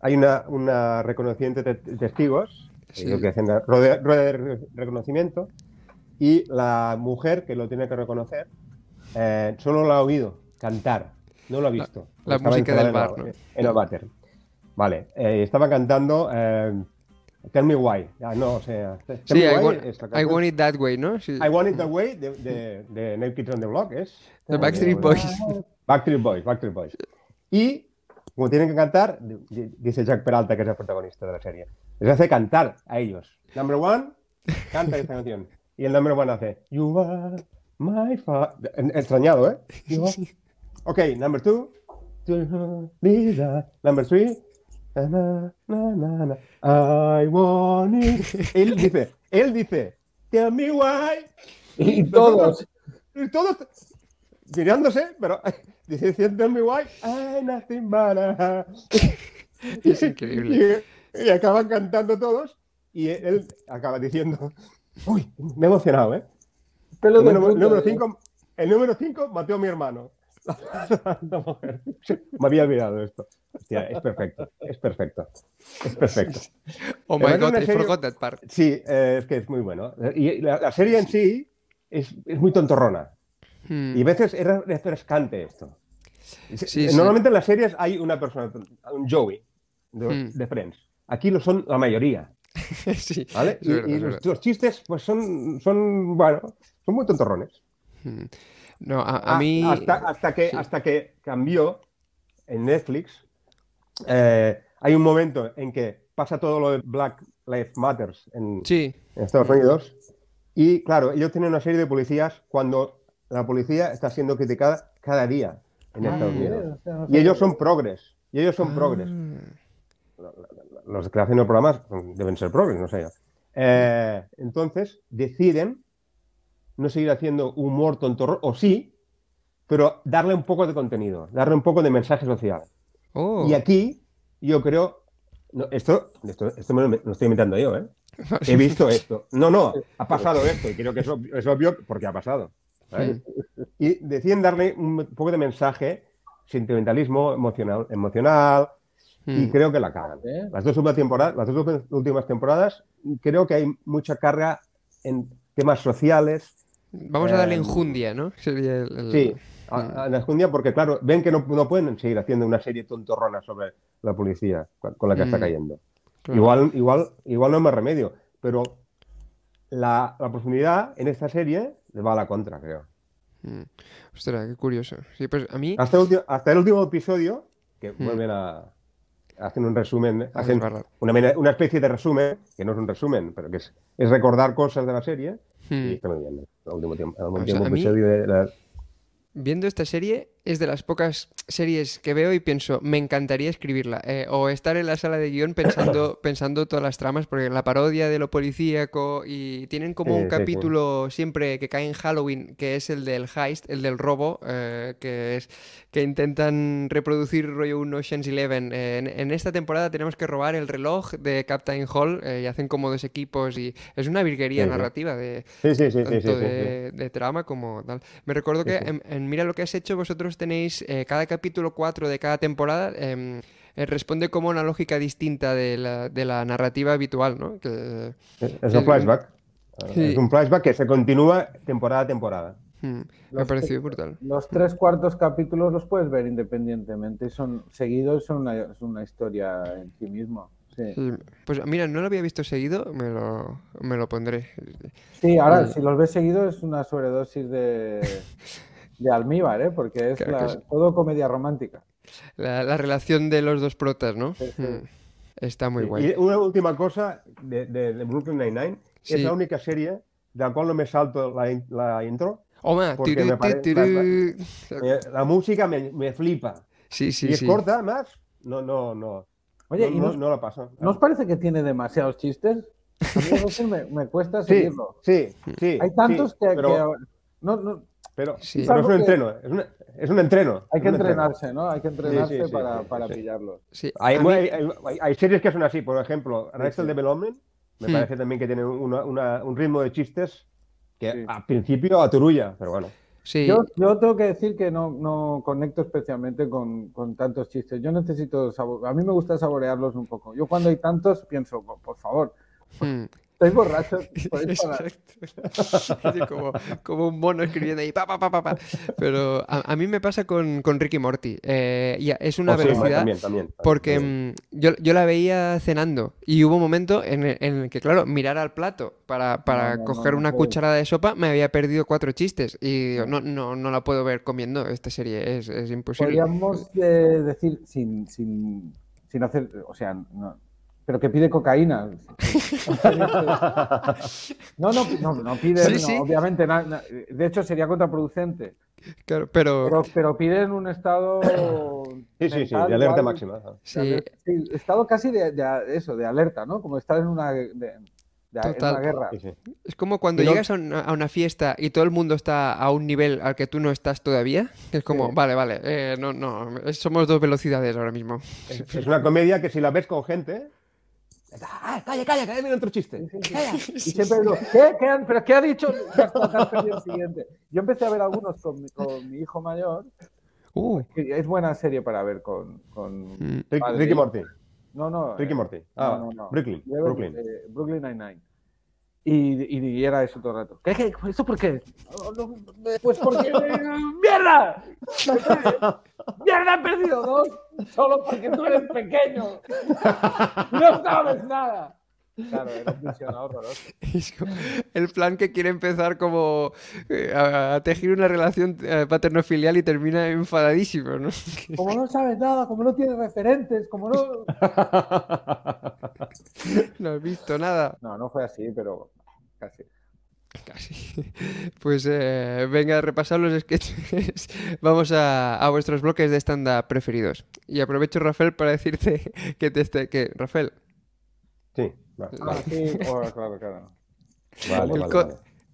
hay una, una reconociente de testigos, lo que hacen rueda de reconocimiento, y la mujer que lo tiene que reconocer eh, solo lo ha oído cantar, no lo ha visto. La, música del bar, En el váter. Vale, eh, estaba cantando eh, Tell Me Why. Ah, no, o sea. Tell sí, Me I, Why want, la I. Want It That Way, ¿no? Sí. I Want It That Way de, de, de New Kids on the Block es. The Backstreet Boys. Backstreet Boys, Backstreet Boys. Y como tienen que cantar, di- di- dice Jack Peralta, que es el protagonista de la serie, les hace cantar a ellos. Number one, canta esta canción. Y el number one hace You are my father. Extrañado, ¿eh? Are- Ok, number two. Number three. na, na, na, I want it. Él dice, él dice, Tell me why. Y todos. Y todos mirándose, pero dice, Tell me why. I nothing but a-". Es increíble. Y, y acaban cantando todos. Y él acaba diciendo, uy, me he emocionado, ¿eh? El número, cinco, el número 5 mató a mi hermano. Me había olvidado esto. Hostia, es perfecto, es perfecto. Es perfecto. Oh my god, I serie- forgot that part. Sí, eh, es que es muy bueno. Y la, la serie en sí es, es muy tontorrona. Hmm. Y a veces es re- refrescante esto. Sí, sí. Normalmente en las series hay una persona, un Joey de, Hmm. de Friends. Aquí lo son la mayoría. sí, ¿vale? Y, verdad, y es los, chistes, pues son, son, bueno, son muy tontorrones. Hmm. No, a, a Ah, mí... Hasta, hasta que, sí. hasta que cambió en Netflix, eh, hay un momento en que pasa todo lo de Black Lives Matters en, Sí, en Estados Unidos. Y claro, ellos tienen una serie de policías cuando la policía está siendo criticada cada día en Estados Ah. Unidos. O sea, no Y ellos son progres. Y ellos son progres. Los que hacen los programas deben ser progres, no sé yo. Eh, entonces deciden no seguir haciendo humor tontorro, o sí, pero darle un poco de contenido, darle un poco de mensaje social. Oh. Y aquí yo creo, no, esto, esto, esto me lo, me lo estoy inventando yo, ¿eh? He visto esto. No, no, ha pasado esto y creo que es obvio, es obvio porque ha pasado. ¿sabes? Y deciden darle un poco de mensaje, sentimentalismo emocional, emocional y Hmm. creo que la cagan. ¿Eh? Las dos últimas temporadas, las dos últimas temporadas, creo que hay mucha carga en temas sociales. Vamos a darle Eh, enjundia, ¿no? Sería el- el- Sí, a, a la enjundia porque, claro, ven que no, no pueden seguir haciendo una serie tontorrona sobre la policía con, la que está Mm. cayendo. Claro. Igual, igual, igual no hay más remedio, pero la, la profundidad en esta serie le va a la contra, creo. Mm. Ostras, qué curioso. Sí, pues a mí... Hasta el, ulti- hasta el último episodio, que Mm. vuelven a... Hacen un resumen, a hacen una, una especie de resumen, que no es un resumen, pero que es, es recordar cosas de la serie, Hmm. y está muy bien. El último, tiempo, el sea, último a mí- episodio de la- Viendo esta serie es de las pocas series que veo y pienso, me encantaría escribirla. eh, o estar en la sala de guion pensando, pensando todas las tramas, porque la parodia de lo policíaco y tienen como Sí, un sí, sí. capítulo siempre que cae en Halloween, que es el del heist, el del robo, eh, que es que intentan reproducir rollo un Ocean's Eleven. Eh, en, en esta temporada tenemos que robar el reloj de Captain Hall eh, y hacen como dos equipos y es una virguería narrativa de, tanto de, de trama como tal. Me recuerdo que en Mira lo que has hecho, vosotros tenéis eh, cada capítulo 4 de cada temporada. em, eh, responde como una lógica distinta de la, de la narrativa habitual, ¿no? Que, Es, un flashback. Sí. Es un flashback que se continúa temporada a temporada. mm, me ha parecido brutal. Los tres cuartos capítulos los puedes ver independientemente, son seguidos, son una, es una historia en sí mismo. Sí, Pues mira, no lo había visto seguido, me lo, me lo pondré. Sí, ahora Eh, si los ves seguidos es una sobredosis de, de almíbar, ¿eh? porque es Claro la- sí. todo comedia romántica. La, la relación de los dos protas, ¿no? Sí, sí. Mm, Está muy Sí, guay. Y una última cosa de, de- de Brooklyn Nine-Nine. Sí. Es la única serie de la cual no me salto la, la intro. Oma, porque turú, me pare- turú. Eh, La música me, me flipa. Sí, sí, y es sí. corta, además. No, no, no. Oye, no, ¿y no, nos, no la paso. ¿no os parece que tiene demasiados chistes? A mí a veces me, me cuesta Sí, seguirlo. sí, sí. Hay tantos sí, que, pero, que- no, no, pero, Sí. pero es un entreno. Es, una- es un entreno. hay que un entreno. entrenarse, ¿no? Hay que entrenarse sí, para, sí, para sí. pillarlo. Sí, Hay, hay- hay- hay series que son así, por ejemplo, Arrested sí. Development, me Hmm. parece también que tiene una- una- un ritmo de chistes que Sí. al principio aturulla, pero bueno. sí. Yo, yo tengo que decir que no, no conecto especialmente con, con tantos chistes. Yo necesito A mí me gusta saborearlos un poco. Yo cuando hay tantos pienso, "Oh, por favor, Mm. Estáis borrachos. como, como, un mono escribiendo ahí, pa, pa, pa, pa, Pero a, mí me pasa con, con Ricky Morty. Eh, es una oh, velocidad. también, también, porque mm, yo, yo, la veía cenando y hubo un momento en el, que, claro, mirar al plato para, para coger una cucharada de sopa me había perdido cuatro chistes y no, no, no la puedo ver comiendo esta serie, es, es imposible. Podríamos decir, sin, sin, sin hacer, o sea, no, pero que pide cocaína. no, no, no, no pide, obviamente, de hecho sería contraproducente. Claro, pero... pero... pide en un estado... Sí, sí, sí, de alerta máxima. Sí. estado casi de, eso, de alerta, ¿no? Como estar en una, guerra. Es como cuando llegas a una, fiesta y todo el mundo está a un nivel al que tú no estás todavía. Es como, vale, vale, eh, no, no, somos dos velocidades ahora mismo. es una comedia que si la ves con gente Ah, calla, calla, que viene otro chiste. Y siempre digo, ¿qué? ¿Qué ¿Pero qué ha dicho? siguiente. Yo empecé a ver algunos con mi, con mi hijo mayor. Uh. Es buena serie para ver con. con mm. Ricky Morty. No, no. Ricky Morty. Ah, no, no, no. Brooklyn. Brooklyn. Eh, Brooklyn Nine-Nine. Y, y, era eso todo el rato. ¿Qué, qué? ¿Eso por qué? pues porque. ¡Mierda! ¡Mierda, he perdido dos! Solo porque tú eres pequeño. No sabes nada. Claro, era un horroroso. El plan que quiere empezar como eh, a, tejer una relación eh, paterno-filial y termina enfadadísimo, ¿no? Como no sabes nada, como no tienes referentes, como no... No has visto nada. No, no fue así, pero casi. Casi. Pues eh, venga a repasar los sketches. Vamos a, a vuestros bloques de stand-up preferidos. Y aprovecho, Rafael, para decirte que te esté, que Rafael. Sí. Sí, oh, claro, claro.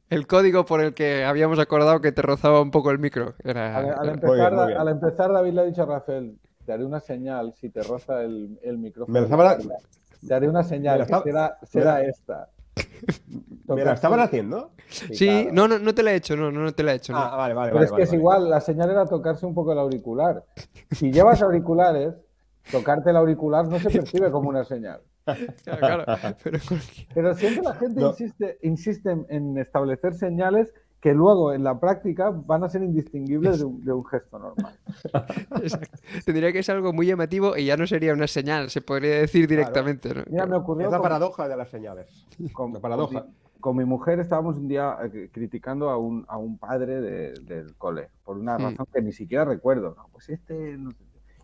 el, código por el que habíamos acordado que te rozaba un poco el micro. Era... Al, empezar, al, empezar, David le ha dicho a Rafael, te haré una señal si te roza el, el micrófono. Te haré una señal, que será, será esta. ¿Me la estaban haciendo? Sí, no, no, no te la he hecho, no, no, te la he hecho. Ah, vale, vale. Pero es que es igual, la señal era tocarse un poco el auricular. Si llevas auriculares, tocarte el auricular no se percibe como una señal. pero... siempre la gente insiste, insiste en establecer señales que luego en la práctica van a ser indistinguibles de un, gesto normal. Exacto. Tendría que ser algo muy llamativo y ya no sería una señal, se podría decir directamente. Mira, me ocurrió es la paradoja de las señales. Con, paradoja. Con mi, mujer estábamos un día eh, criticando a un, a un padre del cole, por una hmm. razón que ni siquiera recuerdo. No, pues este...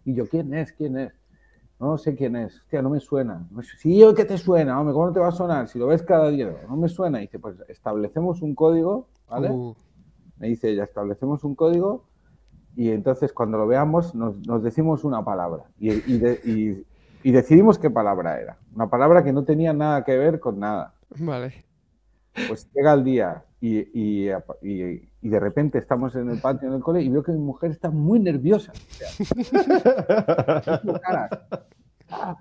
Y yo, ¿quién es? ¿Quién es? No sé quién es. Hostia, no me suena. Sí, yo que te suena, hombre, ¿cómo no te va a sonar? Si lo ves cada día, no me suena. Y dice, pues establecemos un código, ¿vale? Uh. Me dice ella, establecemos un código y entonces cuando lo veamos nos, decimos una palabra y, y, decidimos qué palabra era. Una palabra que no tenía nada que ver con nada. Vale. Pues llega el día y, de repente estamos en el patio en el cole y veo que mi mujer está muy nerviosa.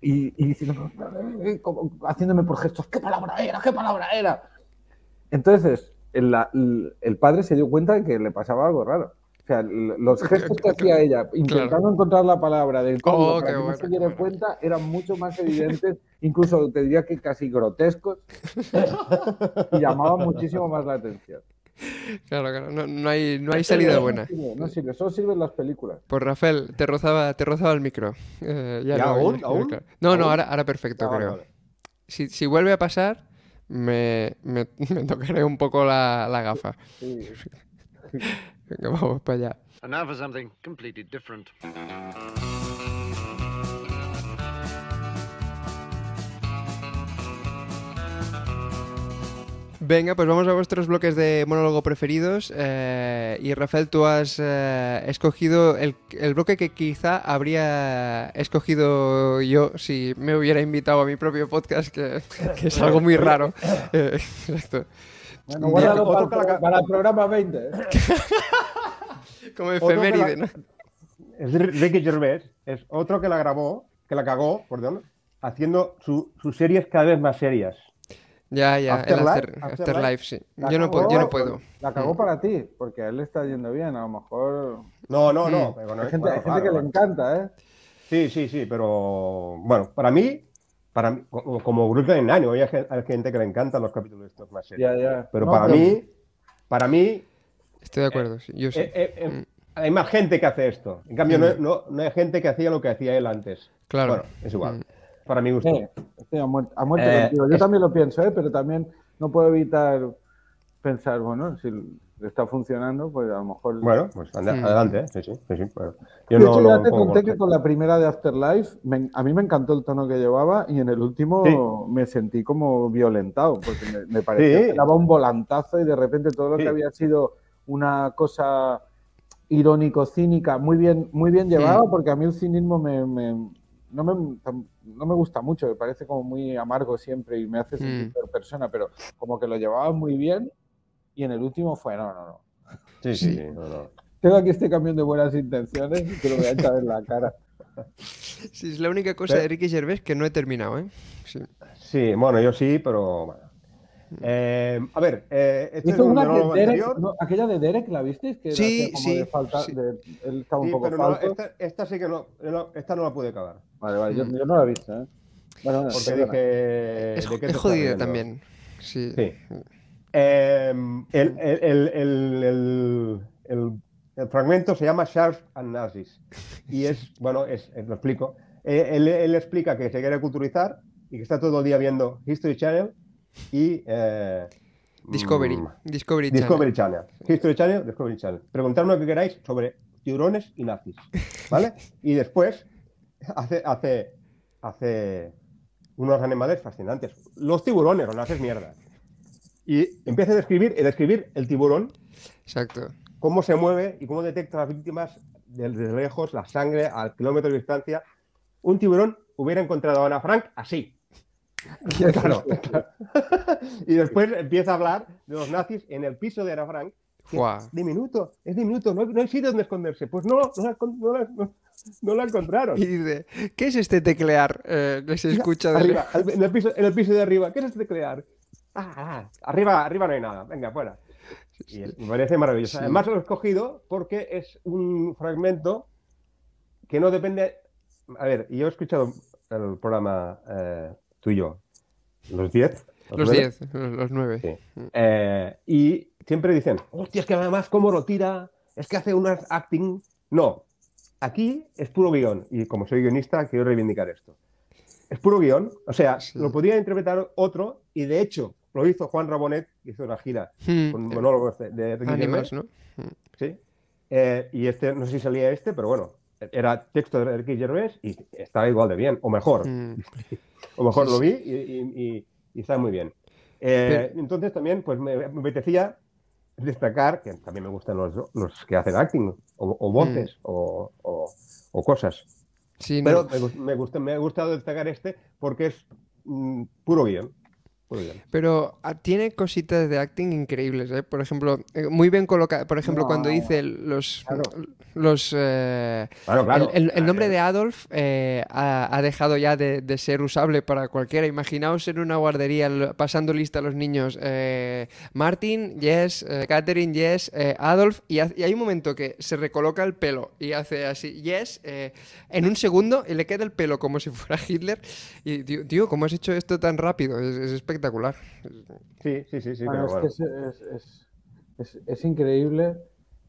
y, y haciéndome por gestos, ¿qué palabra era? ¿Qué palabra era? Entonces, el, el, padre se dio cuenta de que le pasaba algo raro. O sea, los gestos que hacía ella intentando encontrar la palabra del código oh, para que no se diera cuenta eran mucho más evidentes, incluso te diría que casi grotescos, y llamaban muchísimo más la atención. Claro, claro, no, no, hay, no hay salida buena. No sirve, solo sirven las películas. Pues Rafael, te rozaba, te rozaba el micro. Eh, ya, aún? No, no, ahora, ahora perfecto, ah, creo. Si, si, vuelve a pasar, me, me, me tocaré un poco la, la gafa. Sí. Venga, vamos para allá. And now for something completely different. Venga, pues vamos a vuestros bloques de monólogo preferidos. Eh, y Rafael, tú has eh, escogido el, el, bloque que quizá habría escogido yo si me hubiera invitado a mi propio podcast, que, que es algo muy raro. Eh, exacto. Bueno, guárdalo para, para, el programa 20. ¿eh? Como efeméride, ¿no? Es Ricky Gervais, es otro que la grabó, que la cagó, perdón, haciendo sus series cada vez más serias. Ya, ya, Afterlife, Afterlife, sí. Yo no, puedo, yo no puedo. La cagó mm. para ti, porque a él le está yendo bien, a lo mejor. No, no, no. Mm. hay gente, que le encanta, ¿eh? Sí, sí, sí, pero bueno, para mí, para como, como Brooklyn Nine, hay gente que le encantan los capítulos de estos más serios. Pero para mí, para mí... Estoy de acuerdo, yo sí. Mm. hay más gente que hace esto. En cambio, mm. no, no, hay gente que hacía lo que hacía él antes. Claro. Bueno, es igual. Mm. Para mi gusto. a muerte, eh, Yo también lo pienso, ¿eh? pero también no puedo evitar pensar, bueno, si está funcionando, pues a lo mejor. Bueno, pues adelante, ¿eh? sí, sí. sí, Yo no, ya te conté que con la primera de Afterlife, a mí me encantó el tono que llevaba y en el último me sentí como violentado, porque me, parecía que daba un volantazo y de repente todo lo que había sido una cosa irónico-cínica, muy bien, muy bien llevada, porque a mí el cinismo me, no, me, no me gusta mucho, me parece como muy amargo siempre y me hace sentir mm. persona, pero como que lo llevaba muy bien y en el último fue, no, no, no. Sí, sí, no, no. Tengo aquí este camión de buenas intenciones y te lo voy a echar en la cara. Sí, es la única cosa de Ricky Gervais que no he terminado, ¿eh? Sí, sí bueno, yo sí, pero bueno. Eh, a ver, eh, este es una de Derek, aquella de Derek, ¿la visteis? Que sí, como sí, de falta, sí. De, él estaba un poco pero no, esta, esta, sí que no, esta no la pude acabar. Vale, vale, yo, yo no la he visto, ¿eh? Bueno, Porque dije... Es, ¿de qué es jodida también. Sí. sí. Em, el, el, el, fragmento se llama Sharks and Nazis. Y es, bueno, es, lo explico. Eh, él, explica que se quiere culturizar y que está todo el día viendo History Channel y. Eh, Discovery. Mm, Discovery, Discovery Channel. History Channel, Discovery Channel. Preguntadme lo que queráis sobre tiburones y nazis. ¿Vale? y después hace, hace, hace unos animales fascinantes. Los tiburones, no haces mierda y empieza a describir, a describir el tiburón. Exacto. Cómo se mueve y cómo detecta a las víctimas desde lejos, la sangre al kilómetro de distancia. Un tiburón hubiera encontrado a Ana Frank así. Claro. y después empieza a hablar de los nazis en el piso de Ana Frank. Es diminuto, es diminuto, no, no hay sitio donde esconderse. Pues no, no, la, no, encontraron. Y dice, ¿qué es este teclear eh, que se escucha de arriba, en, el piso, en el piso de arriba? ¿Qué es este teclear? Ah, ah, arriba, arriba no hay nada, venga, fuera. Y me parece maravilloso. Además lo he escogido porque es un fragmento que no depende... A ver, yo he escuchado el programa eh, tuyo, los 10. Los 10, los 9. Eh, y siempre dicen, hostia, es que además cómo lo tira, es que hace unas acting. No, aquí es puro guion. Y como soy guionista, quiero reivindicar esto. Es puro guion, o sea, lo podría interpretar otro y de hecho lo hizo Juan Rabonet, hizo una gira hmm. con monólogos de, de Ricky ¿no? Hmm. Sí. Eh, y este, no sé si salía este, pero bueno, era texto de Ricky Gervais y estaba igual de bien, o mejor. Hmm. o mejor lo vi y, está muy bien. Eh, entonces también, pues me, apetecía destacar, que también me gustan los, los que hacen acting, o, voces, o, o, cosas. Sí, pero me, me, me, ha gustado destacar este porque es mm, puro guion. Pero ah, tiene cositas de acting increíbles, ¿eh? Por ejemplo, eh, muy bien colocado. Por ejemplo, cuando dice los. los eh, el, nombre de Adolf ha, dejado ya de, ser usable para cualquiera. Imaginaos en una guardería pasando lista a los niños. Martin, yes. Catherine, yes. Adolf. Y, hay un momento que se recoloca el pelo y hace así, yes. en un segundo y le queda el pelo como si fuera Hitler. Y, tío, ¿cómo has hecho esto tan rápido? Es, es espectacular espectacular. Sí, sí, sí, sí. es, increíble.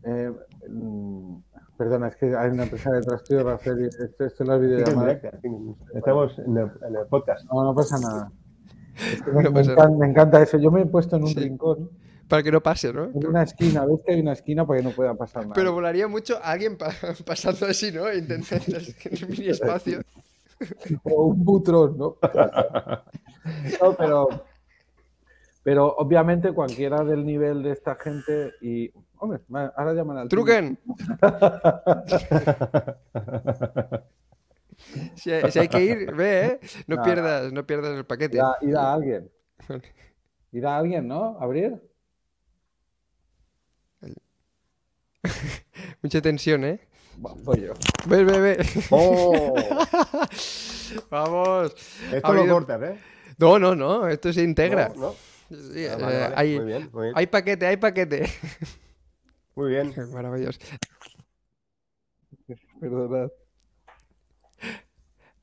Eh, mm, perdona, es que hay una empresa detrás tuyo para hacer esto, esto es la videollamada. Estamos en el, en el, podcast. No, no pasa nada. me, encanta, eso. Yo me he puesto en un rincón. Para que no pase, ¿no? En una esquina, ves que hay una esquina para que no pueda pasar nada. Pero volaría mucho alguien pasando así, ¿no? Intentando en el mini espacio. O un butrón, ¿no? No, pero, pero obviamente cualquiera del nivel de esta gente y... Hombre, ahora llaman al... ¡Truquen! si, hay, que ir, ve, ¿eh? No, pierdas, no pierdas el paquete. Ir a, alguien. Ir a alguien, ¿no? ¿Abrir? Mucha tensión, ¿eh? voy yo. Ve, ve, ve. ¡Oh! Vamos. Esto lo cortas, ¿eh? No, no, no, esto se integra. No, eh, hay, muy bien, muy bien. hay paquete, hay paquete. Muy bien. Maravilloso. Perdonad.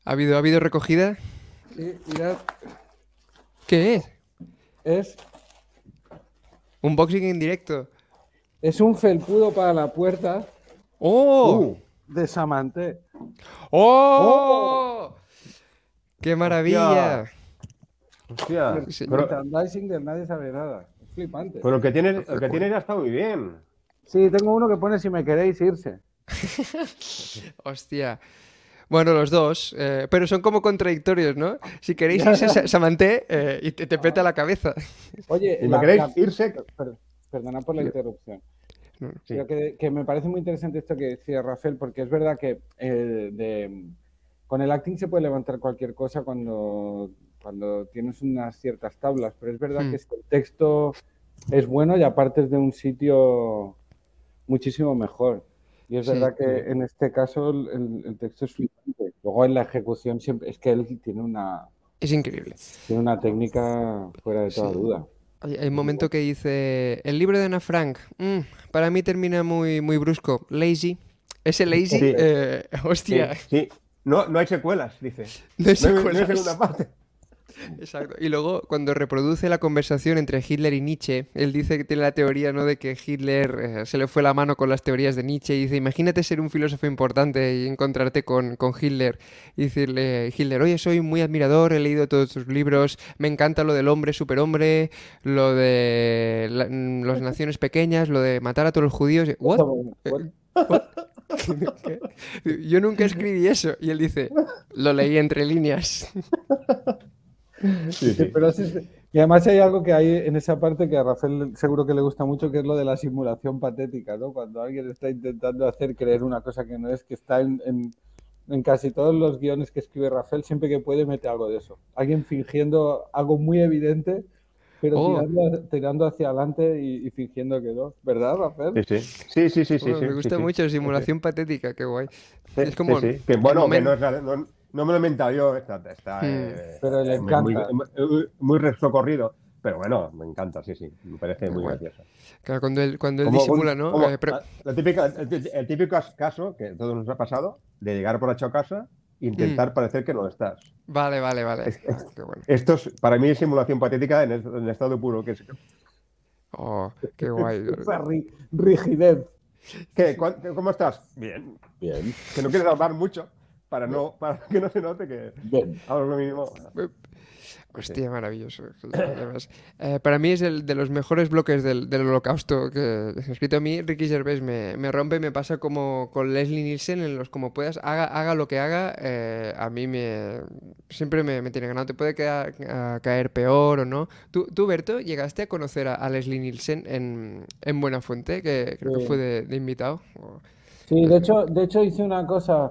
¿Ha habido, ¿Ha habido recogida? Sí, mirad. ¿Qué es? Es, Un boxing en directo. es un felpudo para la puerta ¡Oh! Uh, de Samanté. ¡Oh! ¡Qué maravilla! hostia. Sí, Pero, Merchandising del nadie sabe nada. Es flipante. pero el que tienes, el que tienes ya está muy bien. Sí, tengo uno que pone si me queréis irse. Hostia. Bueno, los dos, eh, pero son como contradictorios, ¿no? Si queréis irse Sa- Samanté eh, y te, te peta la cabeza. Oye, Si me queréis irse, per- perdona por la interrupción. Sí. Creo que, que me parece muy interesante esto que decía Rafael, porque es verdad que eh, de- con el acting se puede levantar cualquier cosa cuando, cuando tienes unas ciertas tablas, pero es verdad Hmm. que si el texto es bueno y aparte es de un sitio muchísimo mejor. Y es Sí. verdad que en este caso el, el- texto es flipante. Luego en la ejecución siempre es que él tiene una, Es increíble. tiene una técnica fuera de toda Sí. duda. Hay, hay un momento que dice, el libro de Ana Frank, mm, para mí termina muy, muy brusco. Lazy. Ese lazy, Sí. eh, Sí, hostia, sí. No, no hay secuelas, dice. no hay No hay, no hay secuelas. segunda parte. Exacto. Y luego, cuando reproduce la conversación entre Hitler y Nietzsche, él dice que tiene la teoría, ¿no? De que Hitler eh, se le fue la mano con las teorías de Nietzsche y dice, imagínate ser un filósofo importante y encontrarte con, con Hitler y decirle, Hitler, oye, soy muy admirador, he leído todos tus libros, me encanta lo del hombre superhombre, lo de la- mm, las naciones pequeñas, lo de matar a todos los judíos. ¿What? What? ¿Qué? Yo nunca escribí eso. Y él dice, lo leí entre líneas. Sí, sí. Pero es- y además hay algo que hay en esa parte que a Rafael seguro que le gusta mucho, que es lo de la simulación patética, ¿no? Cuando alguien está intentando hacer creer una cosa que no es, que está en, en- en casi todos los guiones que escribe Rafael, siempre que puede mete algo de eso. Alguien fingiendo algo muy evidente, pero Oh. tirando, tirando hacia adelante y, y fingiendo que no. ¿Verdad, Rafael? Sí, sí. Sí, sí, sí, sí, Bueno, sí, me sí, gusta sí. mucho, simulación patética, qué guay. Sí, Es como sí, sí. Que bueno, que no, es no, no me lo he inventado yo. Está, está, Hmm. eh, Pero le eh, muy- encanta. Muy, muy, muy resocorrido. Pero bueno, me encanta, sí, sí. Me parece muy gracioso. Claro, cuando él, cuando él Como disimula, un- ¿no? como Eh, pero- la- la típica- el, tí- el típico caso que a todos nos ha pasado de llegar por a casa e intentar Mm. parecer que no estás. Vale, vale, vale. Es- qué bueno. Esto es, para mí es simulación patética en, en estado puro. Que es, Oh, qué guay. Esa ri- rigidez. ¿qué? ¿Cuán- ¿Cómo estás? Bien. Bien, Que no quieres hablar mucho para, no, para que no se note que bien. hablo lo mínimo. Hostia, maravilloso. Además, eh, para mí es el de los mejores bloques del, del holocausto que he escrito a mí. Ricky Gervais me, me rompe, me pasa como con Leslie Nielsen en los como puedas, haga, haga lo que haga, eh, a mí me siempre me, me tiene ganado. Te puede quedar- a caer peor o no. ¿Tú, tú, Berto, llegaste a conocer a, a Leslie Nielsen en, en Buenafuente, que creo que Sí. fue de, de invitado? O- Sí, de hecho, de hecho hice una cosa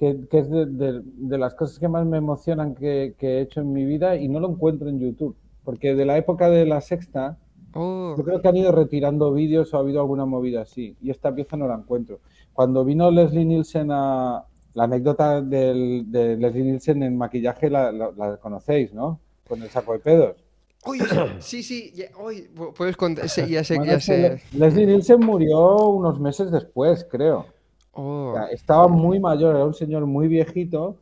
que, que es de, de- de las cosas que más me emocionan que, que he hecho en mi vida y no lo encuentro en YouTube. Porque de la época de la sexta, Oh, yo creo que han ido retirando vídeos o ha habido alguna movida así. Y esta pieza no la encuentro. Cuando vino Leslie Nielsen a... La anécdota del- de Leslie Nielsen en maquillaje la, la- la conocéis, ¿no? Con el saco de pedos. Uy, sí, sí, ya, uy, pu- puedes contar, sí, ya sé, Bueno, ya sé. Le- Leslie Nielsen murió unos meses después, creo. Oh, O sea, estaba muy mayor, era un señor muy viejito,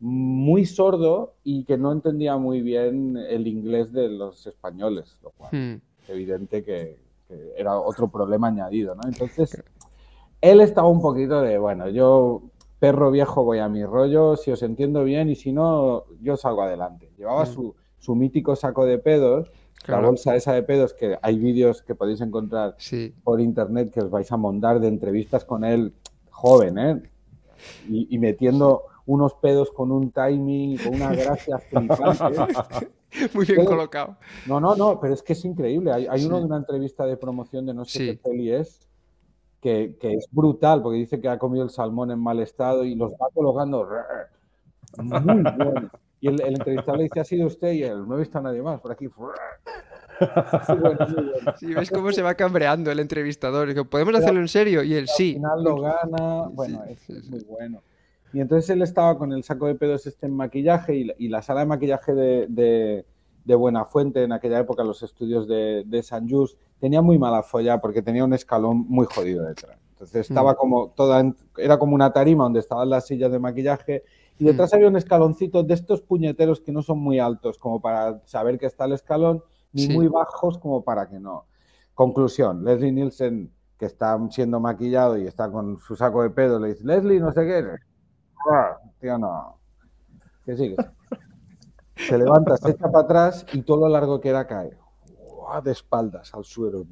muy sordo y que no entendía muy bien el inglés de los españoles, lo cual hmm. es evidente que, que era otro problema añadido, ¿no? Entonces, él estaba un poquito de, bueno, yo, perro viejo, voy a mi rollo, si os entiendo bien y si no, yo salgo adelante. Llevaba Mm. su, su mítico saco de pedos, la Claro. bolsa esa de pedos, que hay vídeos que podéis encontrar Sí, por internet que os vais a montar de entrevistas con él joven, ¿eh? Y, y metiendo unos pedos con un timing, con una gracia flipante. muy bien Pero- colocado. No, no, no, pero es que es increíble. Hay, hay uno de una entrevista de promoción de no sé Sí. qué peli es, que, que es brutal, porque dice que ha comido el salmón en mal estado y los va colocando. Muy bueno. Y el, el entrevistado le dice, ¿ha sido usted? Y él, no he visto a nadie más por aquí. Muy bueno, muy bueno. Sí, ves cómo se va cambreando el entrevistador. Digo, ¿podemos hacerlo en serio? Y él, sí. Al final lo gana. Bueno, Sí, es, sí, es sí. muy bueno. Y entonces él estaba con el saco de pedos este en maquillaje y la, y la sala de maquillaje de, de, de Buenafuente en aquella época, los estudios de, de San Just, tenía muy mala folla porque tenía un escalón muy jodido detrás. Entonces estaba Mm. como toda, era como una tarima donde estaban las sillas de maquillaje y detrás había un escaloncito de estos puñeteros que no son muy altos como para saber que está el escalón, ni muy bajos como para que no. Conclusión, Leslie Nielsen, que está siendo maquillado y está con su saco de pedo, le dice, Leslie, no sé qué. Ah, tío, no. Que sigue. Se levanta, se echa para atrás y todo lo largo que era cae de espaldas al suelo.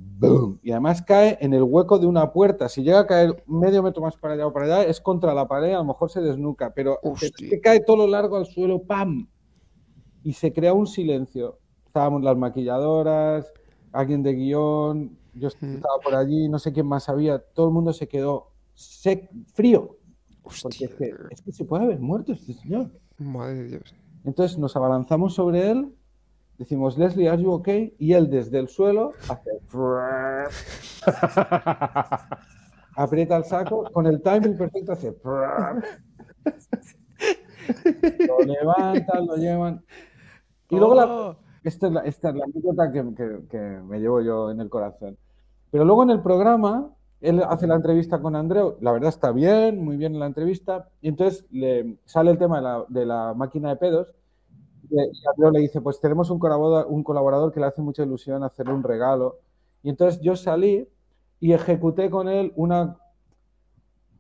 Y además cae en el hueco de una puerta. Si llega a caer medio metro más para allá o para allá, es contra la pared, a lo mejor se desnuca, pero que cae todo lo largo al suelo, ¡pam! Y se crea un silencio. Estábamos las maquilladoras, alguien de guion, yo estaba por allí, no sé quién más había, todo el mundo se quedó frío. Porque es que, es que se puede haber muerto este señor. Madre de Dios. Entonces nos abalanzamos sobre él decimos, Leslie, ¿are you okay? Y él desde el suelo hace... aprieta el saco, con el timing perfecto hace... lo levantan, lo llevan... Y luego la, oh. Esta, es la, anécdota que, me llevo yo en el corazón. Pero luego en el programa, él hace la entrevista con Andreu, la verdad está bien, muy bien en la entrevista, y entonces le sale el tema de la, máquina de pedos, y le dice, pues tenemos un colaborador, un colaborador que le hace mucha ilusión hacerle un regalo. Y entonces yo salí y ejecuté con él una,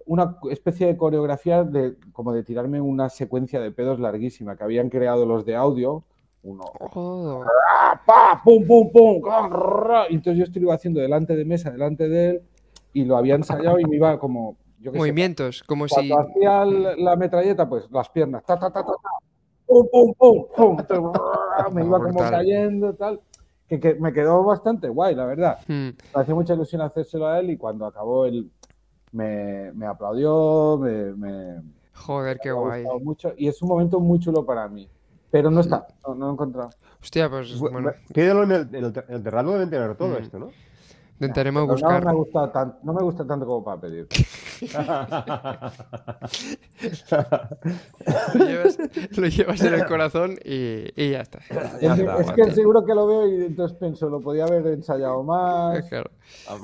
una especie de coreografía de como de tirarme una secuencia de pedos larguísima que habían creado los de audio. Uno. Oh. ¡Pum, pum, pum! Y entonces yo estuve haciendo delante de mesa, delante de él, y lo había ensayado y me iba como. Movimientos, como si. Cuando hacía la metralleta, pues las piernas, ta, ta, ta, ta, ta pum, pum, pum, me iba como cayendo, tal. Que, que, me quedó bastante guay, la verdad. Hmm. Me hacía mucha ilusión hacérselo a él y cuando acabó él me, me aplaudió, me, me, Joder, qué guay. Mucho, y es un momento muy chulo para mí. Pero no está, no, no lo he encontrado. Hostia, pues bueno. Pídelo en el, en el, el terrado, deben tener todo esto, ¿no? Intentaremos buscar. No me, gusta tanto, no me gusta tanto como para pedir. lo, llevas, en el corazón y, y ya está. es, que seguro que lo veo y entonces pienso, lo podía haber ensayado más. Claro. Ah,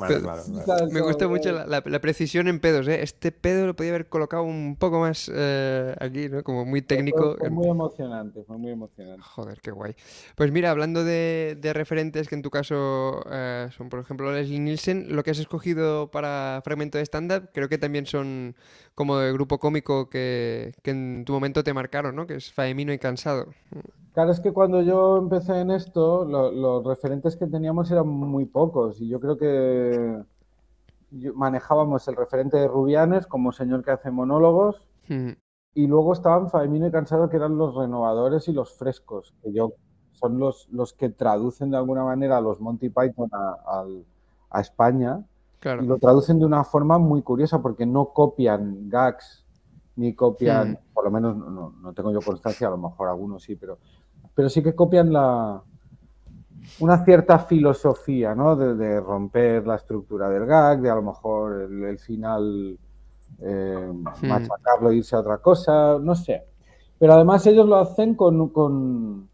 me gusta mucho la, precisión en pedos. ¿eh? Este pedo lo podía haber colocado un poco más eh, aquí, ¿no? Como muy técnico. Fue, muy emocionante, fue muy emocionante. Joder, qué guay. Pues mira, hablando de, referentes que en tu caso eh, son, por ejemplo, Leslie Nielsen, lo que has escogido para fragmento de stand-up, creo que también son como de grupo cómico que, que, en tu momento te marcaron, ¿no? Que es Faemino y Cansado. Claro, es que cuando yo empecé en esto, los referentes que teníamos eran muy pocos y yo creo que manejábamos el referente de Rubianes como señor que hace monólogos y luego estaban Faemino y Cansado que eran los renovadores y los frescos, que yo son los, los que traducen de alguna manera a los Monty Python a, a España y lo traducen de una forma muy curiosa porque no copian gags ni copian, por lo menos no, no, tengo yo constancia, a lo mejor algunos sí, pero pero sí que copian la, una cierta filosofía, ¿no? De, romper la estructura del gag, de a lo mejor el, final eh, machacarlo e irse a otra cosa, no sé. Pero además ellos lo hacen con, con,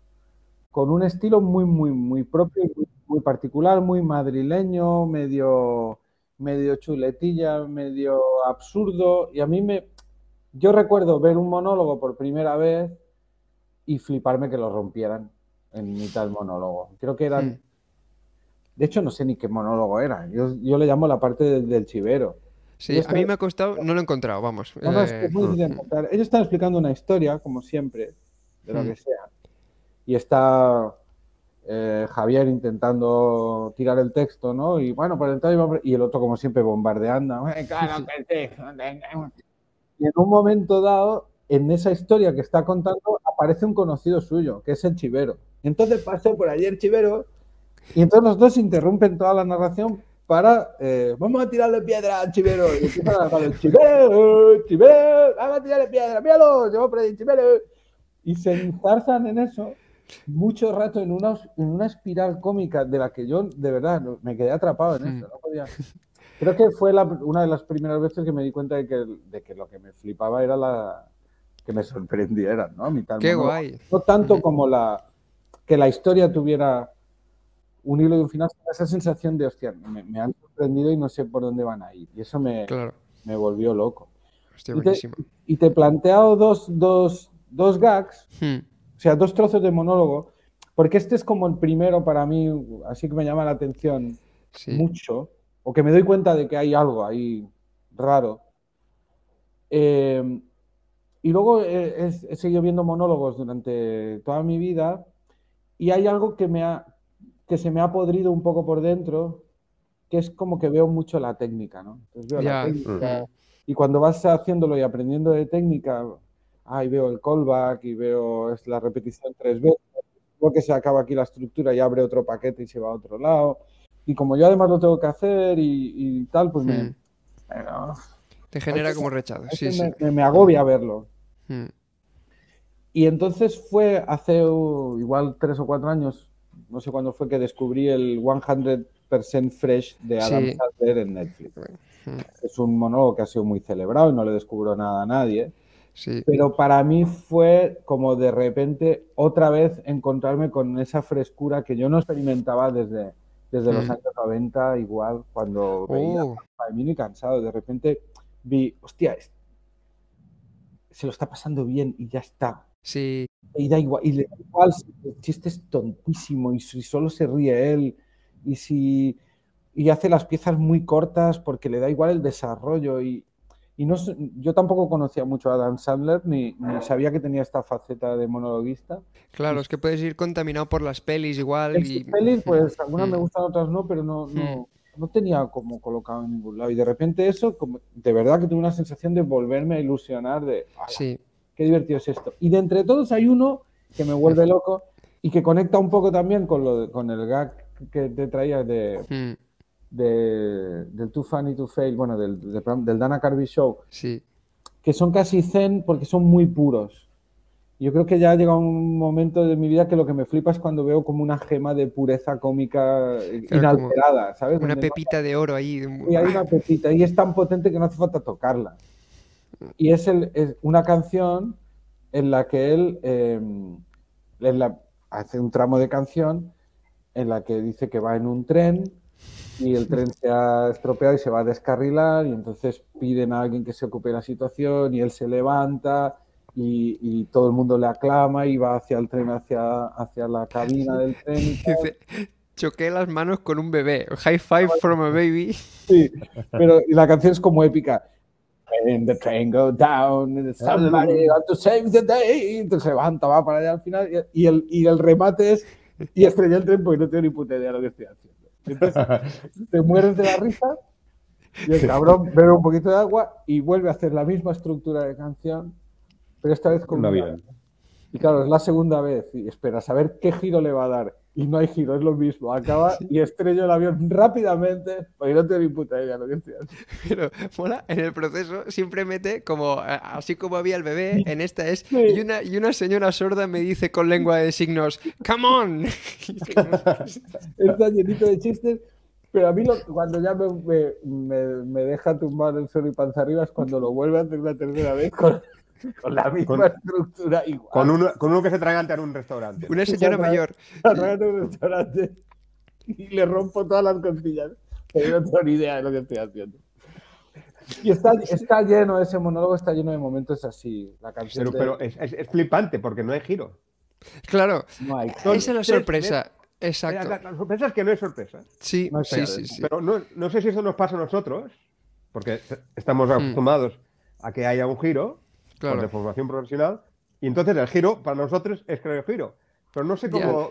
con un estilo muy, muy, muy propio, muy, muy, particular, muy madrileño, medio, medio chuletilla, medio absurdo. Y a mí me... Yo recuerdo ver un monólogo por primera vez y fliparme que lo rompieran en mitad del monólogo. Creo que eran... De hecho, no sé ni qué monólogo era. Yo, yo le llamo la parte del, chivero. Sí, a mí me ha costado, no lo he encontrado, vamos. es muy difícil eh, encontrar. Ellos están explicando una historia, como siempre, de lo hmm. que sea. Y está eh, Javier intentando tirar el texto, ¿no? Y bueno, por entonces y el otro, como siempre, bombardeando. Y en un momento dado, en esa historia que está contando aparece un conocido suyo, que es el chivero. Entonces pasó por allí el chivero y entonces los dos interrumpen toda la narración para, eh, vamos a tirarle piedra al chivero. Y el chivero, chivero, vamos a tirarle piedra, míralo, yo por chivero. Y se enzarzan en eso mucho rato en una, en una espiral cómica de la que yo, de verdad, me quedé atrapado en eso. No podía... Creo que fue una de las primeras veces que me di cuenta de que, de que lo que me flipaba era la, que me sorprendieran, ¿no? Qué guay. No tanto como la que la historia tuviera un hilo y un final, esa sensación de, hostia, me, han sorprendido y no sé por dónde van a ir. Y eso me, me volvió loco. Hostia, buenísimo. Y te, he planteado dos, dos, dos gags, hmm. O sea, dos trozos de monólogo, porque este es como el primero para mí, así que me llama la atención mucho, o que me doy cuenta de que hay algo ahí raro. Eh, y luego he, seguido viendo monólogos durante toda mi vida y hay algo que, me ha, que se me ha podrido un poco por dentro, que es como que veo mucho la técnica, ¿no? y cuando vas haciéndolo y aprendiendo de técnica, ahí veo el callback y veo es la repetición tres veces, luego que se acaba aquí la estructura y abre otro paquete y se va a otro lado. Y como yo además lo tengo que hacer y, tal, pues me... Hmm. Te genera como rechazo. Sí, me, agobia verlo. Hmm. Y entonces fue hace igual tres o cuatro años, no sé cuándo fue que descubrí el 100% Fresh de Adam Sandler en Netflix. Hmm. Es un monólogo que ha sido muy celebrado y no le descubro nada a nadie. Pero para mí fue como de repente otra vez encontrarme con esa frescura que yo no experimentaba desde, desde los hmm. años 90, igual cuando veía oh. mí cansado. De repente vi, hostia, se lo está pasando bien y ya está. Sí. Y da igual, y le da igual si el chiste es tontísimo y si solo se ríe él y si y hace las piezas muy cortas porque le da igual el desarrollo y, y no yo tampoco conocía mucho a Dan Sandler ni, sabía que tenía esta faceta de monologuista. Claro, es que puedes ir contaminado por las pelis igual. y... pelis, pues algunas me mm. gustan, otras no, pero no, no, mm no tenía como colocado en ningún lado. Y de repente eso, como, de verdad que tuve una sensación de volverme a ilusionar de, sí. qué divertido es esto. Y de entre todos hay uno que me vuelve loco y que conecta un poco también con, lo con el gag que te traía de, hmm. De, del Too Funny to Fail, bueno, del, del Dana Carvey Show. Sí. Que son casi zen porque son muy puros. Yo creo que ya ha llegado un momento de mi vida que lo que me flipa es cuando veo como una gema de pureza cómica inalterada, ¿sabes? Una pepita de oro ahí. Y hay una pepita, y es tan potente que no hace falta tocarla. Y es, el, una canción en la que él em, hace un tramo de canción en la que dice que va en un tren y el tren se ha estropeado y se va a descarrilar y entonces piden a alguien que se ocupe de la situación y él se levanta y, todo el mundo le aclama y va hacia el tren, hacia, hacia la cabina del tren. Dice, choqué las manos con un bebé. High five from a baby. Sí, pero la canción es como épica. And the train go down, somebody got to save the day. Entonces se levanta, va para allá al final y el, y el remate es y estrella el tren porque no tengo ni puta idea de lo que estoy haciendo. Entonces te mueres de la risa y el cabrón bebe un poquito de agua y vuelve a hacer la misma estructura de canción pero esta vez con una Y claro, es la segunda vez y espera, a ver qué giro le va a dar. Y no hay giro, es lo mismo. Acaba y estrello el avión rápidamente, porque no tengo ni puta idea lo que estoy haciendo. Pero, mola, en el proceso siempre mete como, así como había el bebé, en esta es, y, una, y una señora sorda me dice con lengua de signos, ¡Come on! Está llenito de chistes, pero a mí cuando ya me, me, deja tumbar el suelo y panza arriba es cuando lo vuelve a hacer la tercera vez con, con la misma estructura igual. Con uno, con uno que se tragante en un restaurante. Una señora mayor. en un restaurante y le rompo todas las costillas. Que no tengo ni idea de lo que estoy haciendo. Y está, está, lleno, ese monólogo está lleno de momentos así. La canción pero, pero es, es, flipante porque no hay giro. Claro, esa es la sorpresa. Exacto. La, sorpresa es que no es sorpresa. Sí, sí, sí, Pero no, no, sé si eso nos pasa a nosotros, porque estamos hmm. acostumbrados a que haya un giro, de formación profesional. Y entonces el giro para nosotros es crear el giro. Pero no sé cómo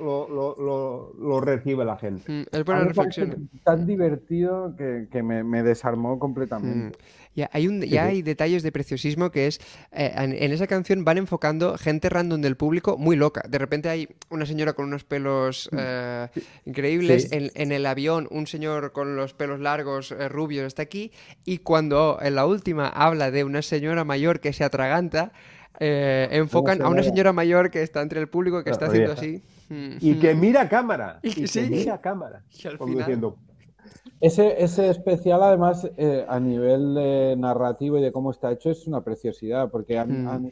lo, recibe la gente. Mm, es buena reflexión. Tan divertido que, me, desarmó completamente. Mm. Ya, hay, un, ya hay detalles de preciosismo que es, eh, en, esa canción van enfocando gente random del público muy loca. De repente hay una señora con unos pelos mm. eh, increíbles, en, el avión un señor con los pelos largos, eh, rubios, está aquí, y cuando en la última habla de una señora mayor que se atraganta, enfocan a una señora mayor que está entre el público que está haciendo así. Y que mira cámara. Y, que mira cámara. Ese, ese especial, además, eh, a nivel narrativo y de cómo está hecho, es una preciosidad, porque han, hmm.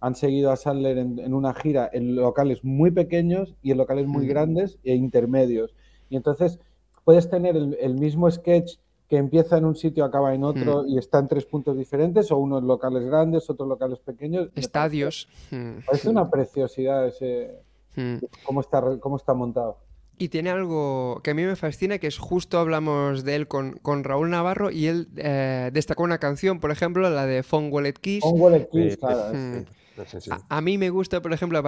han, seguido a Sandler en, una gira en locales muy pequeños y en locales muy hmm. grandes e intermedios. Y entonces puedes tener el, mismo sketch que empieza en un sitio, acaba en otro y está en tres puntos diferentes, o unos locales grandes, otros locales pequeños. Estadios. Es una preciosidad ese cómo está cómo está montado. Y tiene algo que a mí me fascina, que es justo hablamos de él con, Raúl Navarro y él eh, destacó una canción, por ejemplo, la de Phone Wallet Kiss. Phone Wallet Kiss, claro. A, mí me gusta, por ejemplo,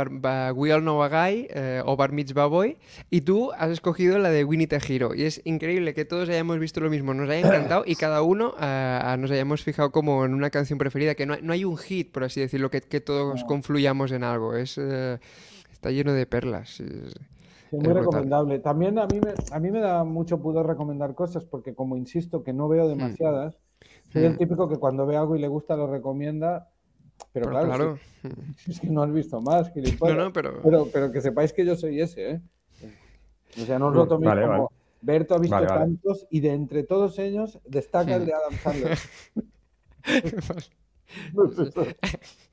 We All Know a Guy eh, o Bar Mitzvah Boy y tú has escogido la de Winnie Hero y es increíble que todos hayamos visto lo mismo, nos haya encantado y cada uno eh, nos hayamos fijado como en una canción preferida, que no, hay un hit, por así decirlo, que, que todos confluyamos en algo, es, está lleno de perlas muy recomendable. También a mí, me, a mí me da mucho pudor recomendar cosas porque como insisto que no veo hmm. demasiadas, soy el hmm. típico que cuando ve algo y le gusta lo recomienda, pero, claro, Es, que no has visto más, no, pero... pero... que sepáis que yo soy ese, ¿eh? O sea, no os lo toméis como... Berto ha visto tantos y de entre todos ellos destaca el de Adam Sandler.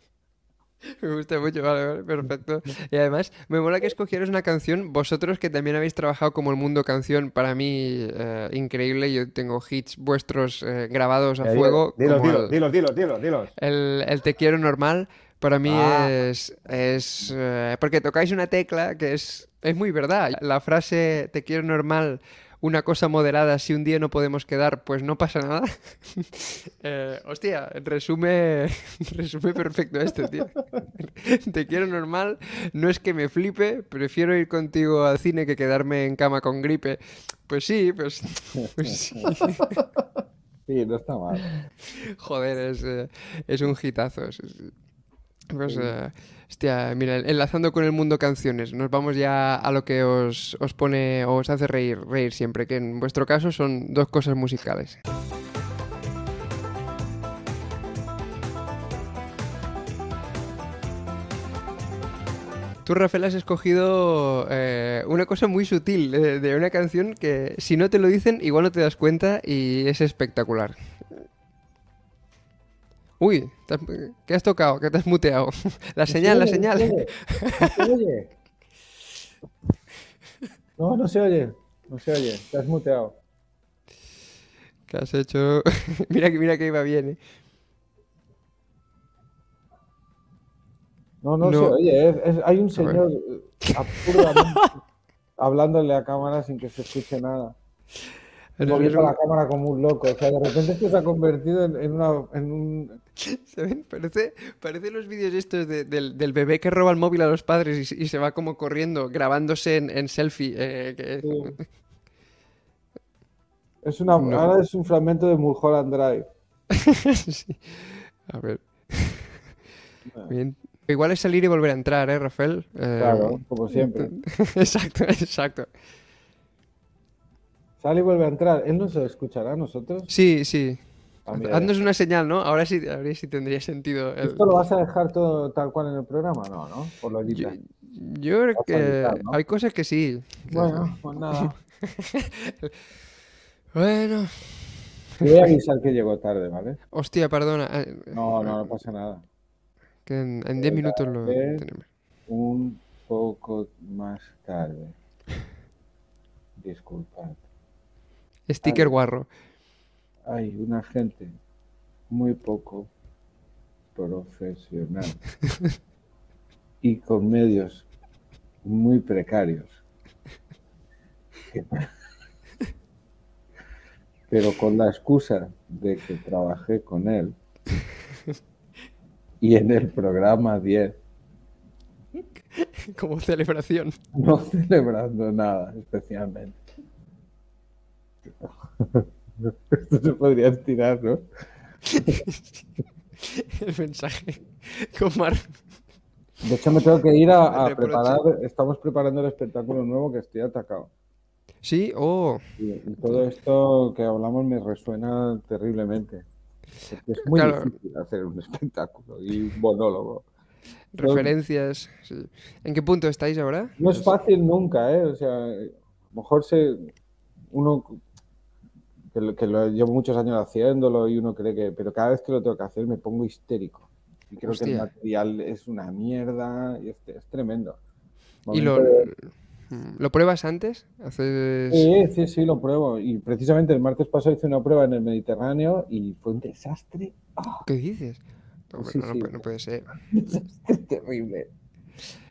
Me gusta mucho, vale, perfecto. Y además, me mola que escogieras una canción, vosotros que también habéis trabajado como el mundo canción, para mí eh, increíble. Yo tengo hits vuestros eh, grabados a fuego. Dilos, dilos, dilos, dilos, dilos, El, Te quiero normal, para mí ah. es. es eh, porque tocáis una tecla que es, es muy verdad. La frase Te quiero normal una cosa moderada, si un día no podemos quedar, pues no pasa nada. Eh, hostia, resume, resume perfecto esto, tío. Te quiero normal, no es que me flipe, prefiero ir contigo al cine que quedarme en cama con gripe. Pues sí, pues, pues sí. Sí, no está mal. Joder, es, eh, es un hitazo. Pues, Hostia, mira, enlazando con el mundo canciones, nos vamos ya a lo que os, os pone o os hace reír, reír siempre, que en vuestro caso son dos cosas musicales. Tú, Rafael, has escogido eh, una cosa muy sutil de, de, una canción que si no te lo dicen, igual no te das cuenta y es espectacular. Uy, ¿qué has tocado? ¿Qué te has muteado? La señal, la señal. ¿No se oye? No, no se oye. No se oye. Te has muteado. ¿Qué has hecho? mira, mira que iba bien, ¿eh? No, no, se oye. hay un señor absurdamente hablándole a cámara sin que se escuche nada. Moviendo la cámara como un loco. O sea, de repente esto se ha convertido en, una, en un... ¿Saben? Parece, parece los vídeos estos del, bebé que roba el móvil a los padres y, se va como corriendo, grabándose en, selfie. Eh, es una, Ahora es un fragmento de Mulholland Drive. A ver. Bien. Igual es salir y volver a entrar, ¿eh, Rafael? claro, como siempre. exacto, exacto. Sale y vuelve a entrar. ¿Él no se escuchará a nosotros? Sí, sí. Ah, Haznos una señal, ¿no? Ahora sí, ahora sí tendría sentido. ¿Esto lo vas a dejar todo tal cual en el programa? No, ¿no? Por lo yo, yo, creo que hay cosas que sí. Bueno, pues nada. bueno. Te voy a avisar que llegó tarde, ¿vale? Hostia, perdona. Eh, no, no, no pasa nada. Que en 10 minutos lo tenemos. Un poco más tarde. Disculpad. Sticker guarro. Hay una gente muy poco profesional y con medios muy precarios. Pero con la excusa de que trabajé con él y en el programa 10. Como celebración. No celebrando nada especialmente. Esto se podría estirar, ¿no? el mensaje con Mar. De hecho, me tengo que ir a, preparar. Estamos preparando el espectáculo nuevo que estoy atacado. Sí, oh. Y, todo esto que hablamos me resuena terriblemente. Es muy difícil hacer un espectáculo y un monólogo. Referencias. ¿En qué punto estáis ahora? No es fácil nunca, ¿eh? O sea, a lo mejor se, uno que lo, llevo muchos años haciéndolo y uno cree que, pero cada vez que lo tengo que hacer me pongo histérico. Y creo que el material es una mierda y es, es tremendo. Y lo, Mm, ¿Lo pruebas antes? ¿Haces... Sí, sí, sí, lo pruebo. Y precisamente el martes pasado hice una prueba en el Mediterráneo y fue un desastre. ¡Ah! ¿Qué dices? No, Sí, no, sí. puede- no puede ser. Desastre terrible.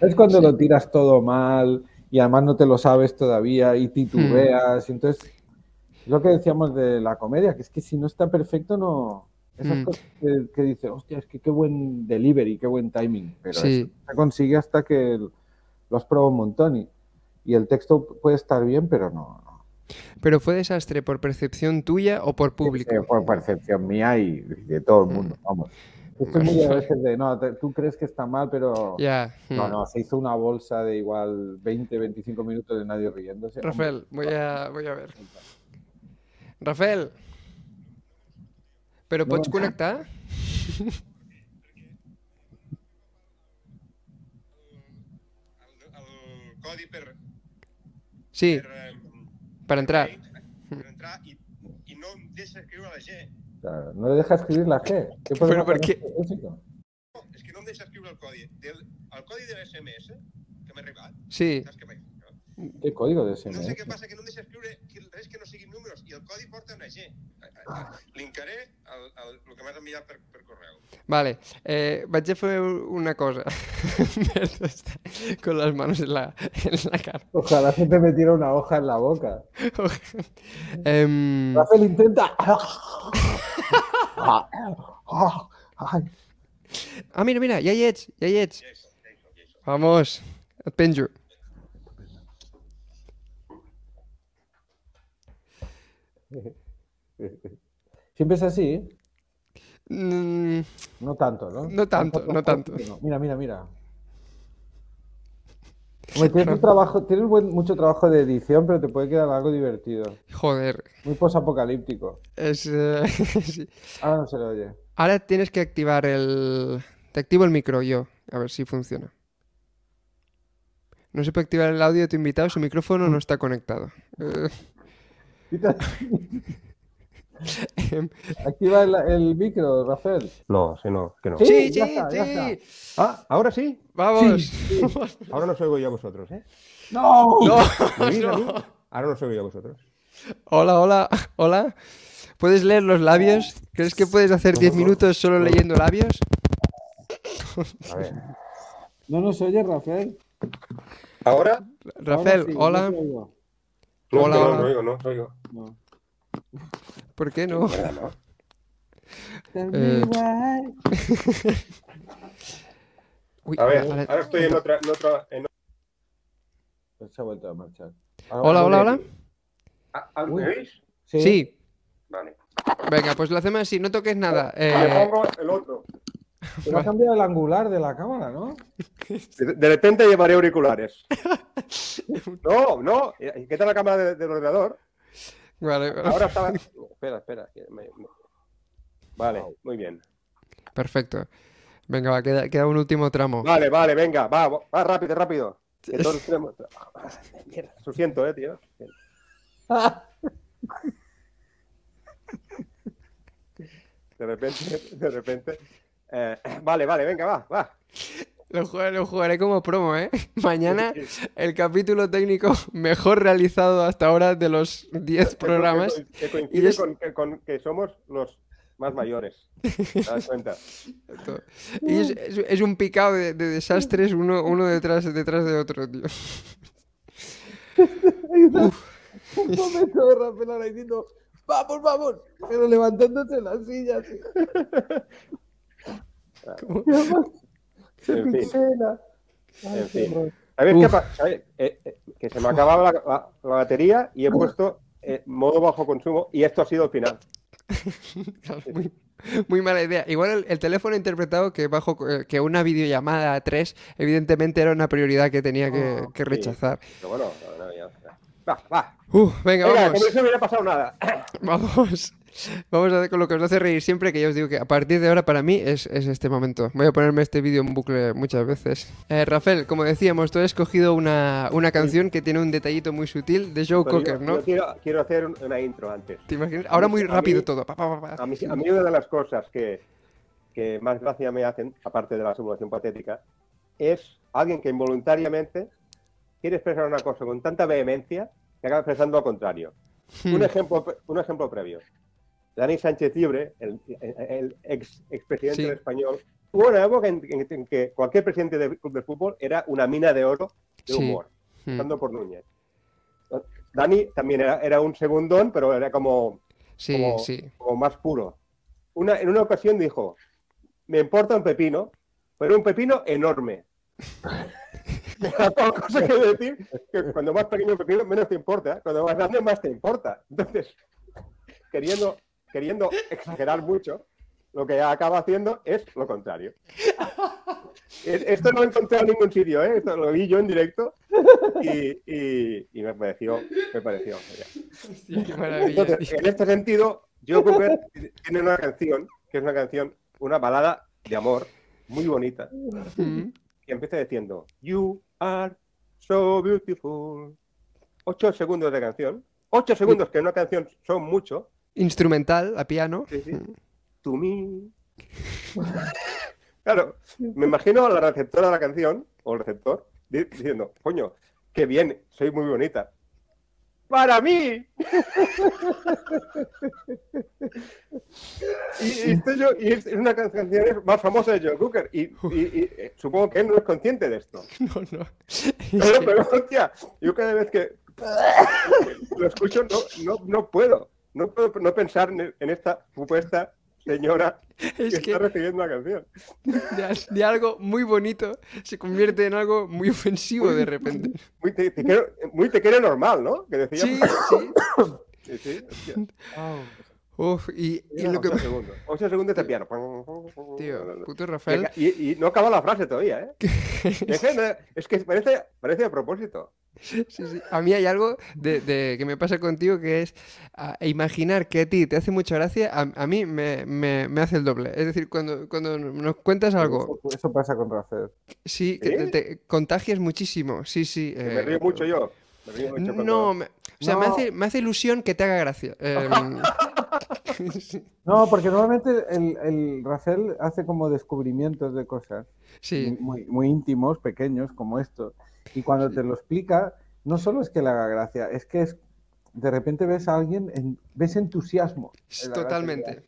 Es cuando lo tiras todo mal y además no te lo sabes todavía y titubeas. y entonces, es lo que decíamos de la comedia, que es que si no está perfecto, no. Esas Mm. cosas que, que dices, hostia, es que qué buen delivery, qué buen timing. Pero Sí. eso se consigue hasta que el- lo has probado un montón y, y el texto puede estar bien, pero no. no. ¿Pero fue desastre por percepción tuya o por público? Sí, por percepción mía y de todo el mundo, vamos. Estoy muy a veces de, no, te- tú crees que está mal, pero Ya. no, mm. no, se hizo una bolsa de igual 20, 25 minutos de nadie riéndose. Rafael, voy a, voy a ver. Rafael. Però No. pots connectar? El codi per, Sí, per, eh, per entrar. per entrar i, i no em deixa escriure la G. O sea, no le deja escribir la G. ¿Qué Pero ¿por qué? No, és que no em deixa escriure el codi. Del, el codi de l'SMS que m'ha arribat, Sí. saps què m'ha ¿Qué código de No sé SMS? què passa, que no deixa escriure que res que no siguin números i el codi porta una G. Linkaré el, el, el que m'has enviat per, per correu. Vale, eh, vaig a fer una cosa. Está con las manos en la, en la cara. Ojalá se te metiera una hoja en la boca. Em, Rafael intenta. Ah, mira, mira, ja hi ets, ja hi ets. Vamos, et penjo. Siempre es así. Mm, No tanto, ¿no? No tanto, no tanto. Mira, mira, mira. Hombre, tienes, un trabajo, tienes buen- mucho trabajo de edición, pero te puede quedar algo divertido. joder, Muy posapocalíptico. es... eh, sí. Ahora no se le oye. Ahora tienes que activar el... Te activo el micro yo, a ver si funciona. No se puede activar el audio de tu invitado, su micrófono no está conectado. Eh, Activa el, el micro, Rafael. No, sí, no, que no. Sí, sí, ya sí, está, ya sí. Ah, ahora sí. Vamos. Ahora no os oigo yo a vosotros, ¿eh? ¡No! No. Ahora no os oigo yo a vosotros. Hola, hola, hola. ¿Puedes leer los labios? ¿Crees que puedes hacer 10 minutos solo leyendo labios? A ver. No nos oye, Rafael. ¿Ahora? Rafael, Ahora sí, hola. No Hola, no, hola. no oigo, no oigo. No. ¿Por qué no? Eh. Uy, A ver, ahora- ahora estoy en otra, en otra, en Pues se ha vuelto a marchar. Hola, hola, hola. Ah, ah. ¿Me oís? Sí, Vale. venga, pues lo hacemos así, no toques nada. Me Eh, pongo el otro. Pero ha cambiado el angular de la cámara, ¿no? De, repente llevaré auriculares. No, no. ¿Qué tal la cámara de- del ordenador? vale, vale. Ahora estaba. Espera, espera. me- Vale, muy bien. perfecto. Venga, va, queda, queda un último tramo. Vale, vale, venga, va, va rápido, rápido. Mierda, Lo siento, eh, tío. De repente, de repente. Eh, vale, vale, venga, va, va. Lo jugaré, lo jugaré como promo, ¿eh? Mañana el capítulo técnico mejor realizado hasta ahora de los 10 Que- programas. Que, que Y coincide es- con, que, con que somos los más mayores. ¿Te das cuenta? Y es, es- es un picado de, de desastres uno, uno detrás, detrás de otro, tío. Un momento de Rafael ahora diciendo, vamos, vamos, pero levantándose la silla. así. Como- Se En fin. Ay, En. A ver. ¿qué pasa? que se me acababa la, la- la batería y he puesto eh, modo bajo consumo y esto ha sido el final. Muy, muy mala idea. Igual el, el teléfono ha interpretado que bajo eh, que una videollamada a 3 evidentemente era una prioridad que tenía que, Oh, que sí. rechazar. Pero bueno, no, no, ya. Va, va. Uh, venga, Venga, vamos. como si no hubiera pasado nada. Vamos. Vamos a hacer con lo que os hace reír siempre, que ya os digo que a partir de ahora para mí es, es este momento. Voy a ponerme este vídeo en bucle muchas veces. Eh, Rafael, como decíamos, tú has escogido una, una canción que tiene un detallito muy sutil de Joe Pero yo- Cocker, yo ¿no? quiero, quiero hacer un- una intro antes. ¿Te imaginas? Ahora muy a mí- rápido todo. Pa, pa, pa, pa. A mí, a mí una de las cosas que, que más gracia me hacen, aparte de la simulación patética, es alguien que involuntariamente quiere expresar una cosa con tanta vehemencia que acaba expresando lo contrario. Un, ejemplo, un ejemplo previo. Dani Sánchez Libre, el, el ex expresidente Sí. español, hubo una época en, en- en que cualquier presidente de club de fútbol era una mina de oro de Sí. humor, Hmm. empezando por Núñez. Dani también era, era un segundón, pero era como, Sí, como, sí. como más puro. Una, en una ocasión dijo, me importa un pepino, pero un pepino enorme. Era toda cosa que decir que cuando más pequeño el pepino, menos te importa. Cuando más grande, más te importa. Entonces, queriendo, queriendo exagerar mucho, lo que acaba haciendo es lo contrario. Es- Esto no lo he encontrado en ningún sitio, ¿eh? Esto lo vi yo en directo y, y- y me pareció, me pareció. Hostia, qué maravilla. Entonces, tío. en este sentido, Joe Cocker tiene una canción, que es una canción, una balada de amor muy bonita, Mm. que empieza diciendo You are so beautiful. Ocho segundos de canción. Ocho segundos que en una canción son mucho. Instrumental, a piano. Sí, sí. To me. Claro, me imagino a la receptora de la canción, o el receptor, di- diciendo, coño, qué bien, soy muy bonita. ¡Para mí! y, y esto yo- y es una canciones más famosas de Joe Cooker. Y, eh, supongo que él no es consciente de esto. No, no. Pero, pero, hostia, yo cada vez que lo escucho no, no, no puedo. No puedo no pensar en, en esta supuesta señora que, Es está recibiendo la canción. de, al- de algo muy bonito se convierte en algo muy ofensivo de repente. Muy te, te quiero, muy te quiere normal, ¿no? Que decía. Sí, sí. Sí, sí, hostia. Uf, y, y lo que... segundos. Segundos de piano. Tío, puto Y, Rafael. y- y no acaba la frase todavía, ¿eh? Es que parece, parece a propósito. Sí, sí. A mí hay algo de, de- que me pasa contigo que es ah, imaginar que a ti te hace mucha gracia, a, a mí me, me- me hace el doble. Es decir, cuando, cuando nos cuentas algo, Eso, eso pasa con Rafael. sí, que te, ¿Sí? te contagias muchísimo. Sí, sí. Me eh, río mucho yo. Me río mucho cuando- No, me- o sea, me hace, me hace ilusión que te haga gracia. Em, sí, No, porque normalmente el, el Rafael hace como descubrimientos de cosas sí, muy, muy íntimos, pequeños, como esto. Y cuando te lo explica, no solo es que le haga gracia, es que es de repente ves a alguien, en- ves entusiasmo. en gracia totalmente.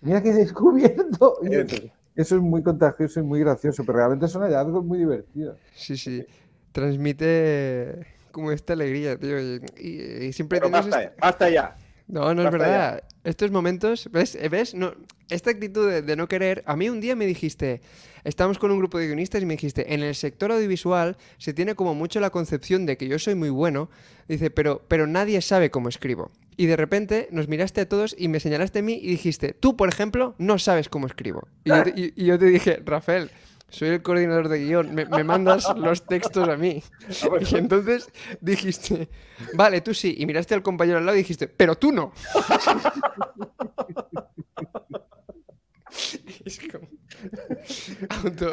Mira que he descubierto. Eso es muy contagioso y muy gracioso, pero realmente son hallazgos muy divertidos. Sí, sí. Transmite como esta alegría, tío. Y, y- y siempre pero basta, este- ya, basta ya. No, no es ya. verdad. Estos momentos, ¿ves? Eh, ¿Ves? No, esta actitud de, de no querer. A mí un día me dijiste, estamos con un grupo de guionistas y me dijiste, en el sector audiovisual se tiene como mucho la concepción de que yo soy muy bueno, dice, pero, pero nadie sabe cómo escribo. Y de repente nos miraste a todos y me señalaste a mí y dijiste, tú, por ejemplo, no sabes cómo escribo. Y yo te, y- y yo te dije, Rafael, soy el coordinador de guion, me, me mandas los textos a mí. Ah, bueno. Y entonces dijiste, vale, tú sí. Y miraste al compañero al lado y dijiste, pero tú no. Es como... Auto,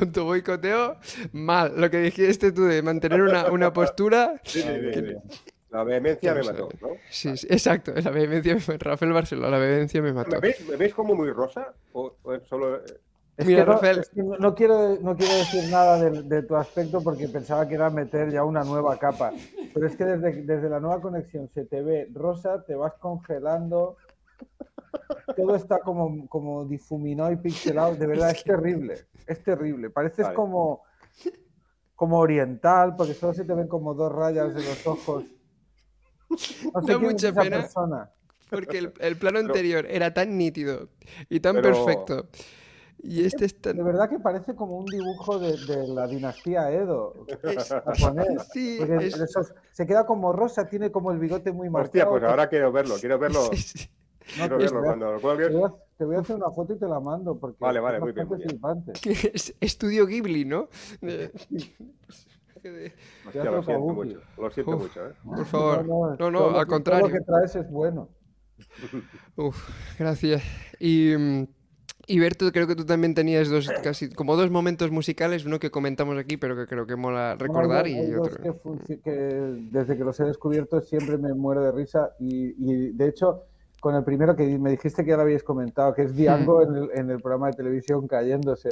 auto boicoteo mal. Lo que dijiste tú de mantener una, una postura. Sí, sí, sí, sí. La vehemencia me mató, ¿no? Sí, sí, exacto. La vehemencia, me- Rafael Barceló, la vehemencia me mató. ¿Me veis, me veis como muy rosa? ¿O, solo.? Es Mira, que no, Rafael. es que no- quiero, no quiero decir nada de, de tu aspecto porque pensaba que era meter ya una nueva capa. Pero es que desde, desde la nueva conexión se te ve rosa, te vas congelando, todo está como, como difuminado y pixelado. De verdad, es terrible. Es terrible. Pareces Vale. como, como oriental porque solo se te ven como dos rayas de los ojos. No sé Da quién es mucha esa pena. persona. Porque el, el plano Pero- anterior era tan nítido y tan Pero- perfecto. Y este es tan. De verdad que parece como un dibujo de, de la dinastía Edo. es- japonés. sí, es- esos- se queda como rosa, tiene como el bigote muy marcado. Hostia, pues ahora quiero verlo, quiero verlo. sí, sí. No, Quiero te, verlo voy a, cuando lo cuelgues. te voy a hacer una foto y te la mando. Porque Vale, es vale, muy bien, muy bien. Es estudio Ghibli, ¿no? De- de- Hostia, lo siento Kabuki. mucho. Lo siento Uf. mucho, ¿eh? Por favor. No, no, todo lo al que- Todo contrario. lo que traes es bueno. Uf, gracias. Y, mm, y Berto, creo que tú también tenías dos, casi como dos momentos musicales, uno que comentamos aquí, pero que creo que mola recordar, Bueno, hay y otro. que, que desde que los he descubierto siempre me muero de risa y, y, de hecho con el primero que me dijiste que ya lo habíais comentado, que es Diango en el, en el programa de televisión cayéndose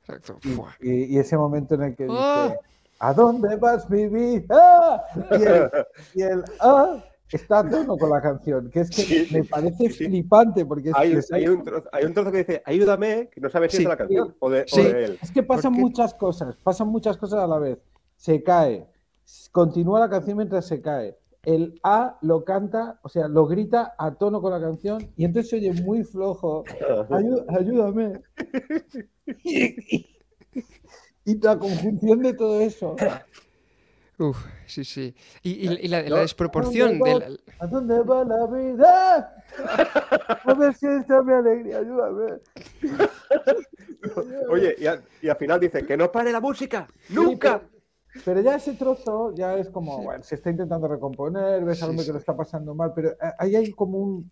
Exacto. y, y- y ese momento en el que dice, ¡Ah! ¿A dónde vas mi vida? Y el, y el ah, está a tono con la canción, que es que me parece flipante porque es, hay, hay, un trozo, hay, un trozo, que dice ayúdame, que no sabes si es la canción o de, o de, él. Es que pasan porque... muchas cosas, pasan muchas cosas a la vez. Se cae, continúa la canción mientras se cae. El A lo canta, o sea, lo grita a tono con la canción y entonces se oye muy flojo. Ayú, ayúdame. Y, y, y la conjunción de todo eso. Uf, sí, sí. Y, y, y la, la, desproporción ¿A de la... ¿A dónde va la vida? A ver si está mi alegría, ayúdame. Oye, y, a, y, al final dice que no pare la música, nunca. Sí, pero, pero, ya ese trozo ya es como, bueno, se está intentando recomponer, ves al hombre que lo está pasando mal, pero ahí hay como un,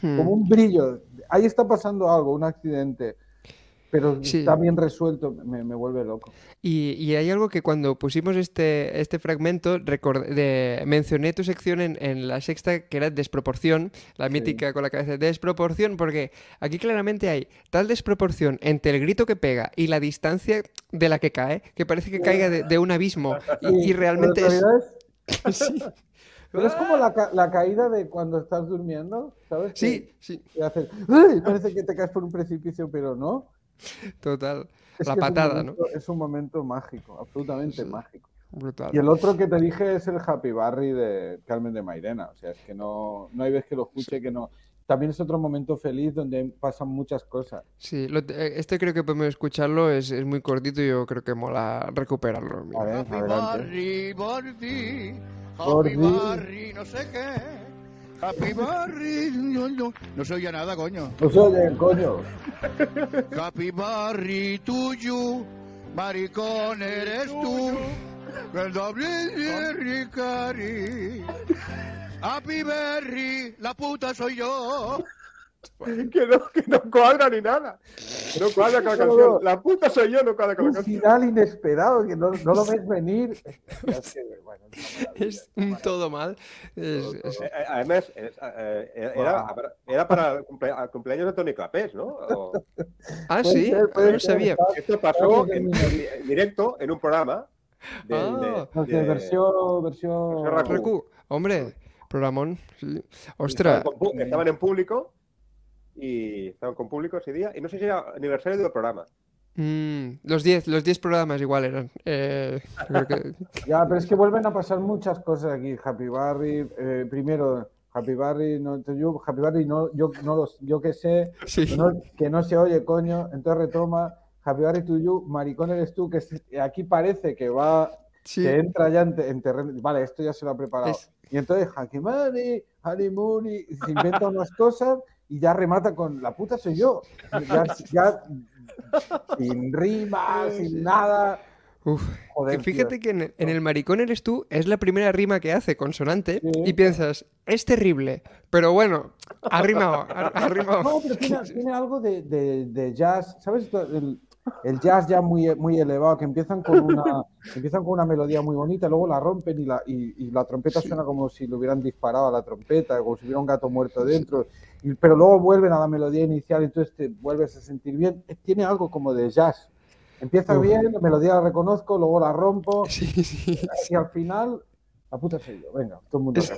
hmm. como un brillo, ahí está pasando algo, un accidente pero sí. está bien resuelto, me, me vuelve loco. Y, y, hay algo que cuando pusimos este, este fragmento, de, mencioné tu sección en, en, la sexta, que era desproporción, la sí. mítica con la cabeza, desproporción, porque aquí claramente hay tal desproporción entre el grito que pega y la distancia de la que cae, que parece que caiga de, de un abismo, y, y realmente es... sí. Pero es como la, la, caída de cuando estás durmiendo, ¿sabes? Sí, que, sí. Que haces, parece que te caes por un precipicio, pero no. Total. Es la patada, es momento, ¿no? Es un momento mágico, absolutamente Sí. mágico. Brutal. Y el otro que te dije es el Happy Barry de Carmen de Mairena. O sea, es que no, no hay vez que lo escuche que no. También es otro momento feliz donde pasan muchas cosas. Sí, lo, este creo que podemos escucharlo, es, es, muy cortito y yo creo que mola recuperarlo. A ver, Happy Barry, Barry, Happy Barry, no sé qué. Happy Barry, no, no, no se oye nada, coño. No se oye, coño. Happy Barry, tuyo, maricón eres tú. El doble de Ricari. Happy Berry, la puta soy yo. Que no, que no cuadra ni nada. No cuadra con la canción. La puta soy yo, no cuadra con un la canción. final inesperado que no, no lo ves venir. es un todo mal. Es, es... Eh, Además, eh, era, era, para el, cumple, el, cumpleaños de Tony Clapés, ¿no? O... Ah, sí, ser, no sabía. Esto pasó en, en, directo en un programa. De, ah, de, de, versión, versión... versión Hombre, programón. Sí. Ostras. Estaban en público y estaban con público ese día. Y no sé si era aniversario del programa. Mm, los 10 los diez programas igual eran. Eh, que... ya, pero es que vuelven a pasar muchas cosas aquí. Happy Barry, eh, primero, Happy Barry, no, yo, Happy Barry, no, yo, no los, yo que sé, sí. que, no, que, no, se oye, coño. Entonces retoma, Happy Barry to you, maricón eres tú, que aquí parece que va, sí. que entra ya en, en, terreno. Vale, esto ya se lo ha preparado. Es... Y entonces, Hakimani, Honeymoon, y se inventa unas cosas y ya remata con la puta soy yo. Ya, ya sin rima, sin nada. Uf, Joder, que fíjate tío. que en, en, el maricón eres tú es la primera rima que hace consonante sí. y piensas, es terrible, pero bueno, ha rimado, ha, ha rimado. No, pero tiene, tiene algo de, de, de, jazz, ¿sabes? El, el, jazz ya muy, muy elevado, que empiezan con, una, empiezan con una melodía muy bonita, luego la rompen y la, y, y la trompeta sí. suena como si le hubieran disparado a la trompeta, como si hubiera un gato muerto dentro. Pero luego vuelven a la melodía inicial, entonces te vuelves a sentir bien. Tiene algo como de jazz. Empieza Uf. bien, la melodía la reconozco, luego la rompo. Sí, sí, y al final, la puta soy yo. Venga, todo el mundo. Es,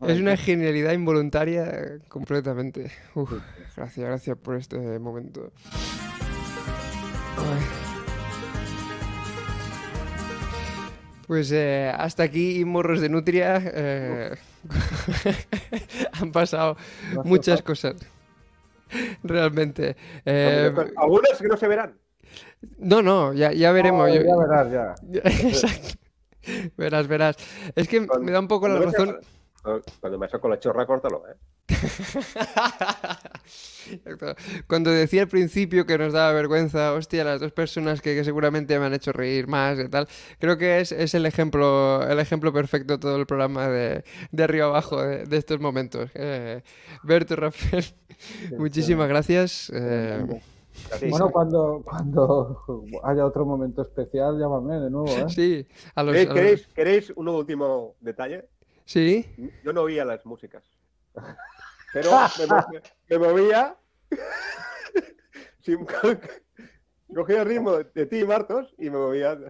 es una genialidad involuntaria completamente. Uf, gracias, gracias por este momento. Ay. Pues eh, hasta aquí morros de Nutria. Eh, han pasado muchas cosas. Realmente. Eh, Algunas que no se verán. No, no, ya, ya veremos. Ya verás, ya. Exacto. Verás, verás. Es que cuando, me da un poco la razón. Cuando me saco la chorra, córtalo, ¿eh? Cuando decía al principio que nos daba vergüenza, hostia, las dos personas que, que seguramente me han hecho reír más y tal, creo que es, es el ejemplo el ejemplo perfecto todo el programa de, de arriba abajo de, de estos momentos. Eh, Berto, Rafael, sí, muchísimas sí. gracias. Eh, bueno, cuando, cuando haya otro momento especial, llámame de nuevo. ¿eh? Sí, a los, ¿Queréis, a los... ¿queréis, ¿Queréis un último detalle? Sí. Yo no oía las músicas. Pero me, movía sin, cogía el ritmo de ti, Martos, y me movía.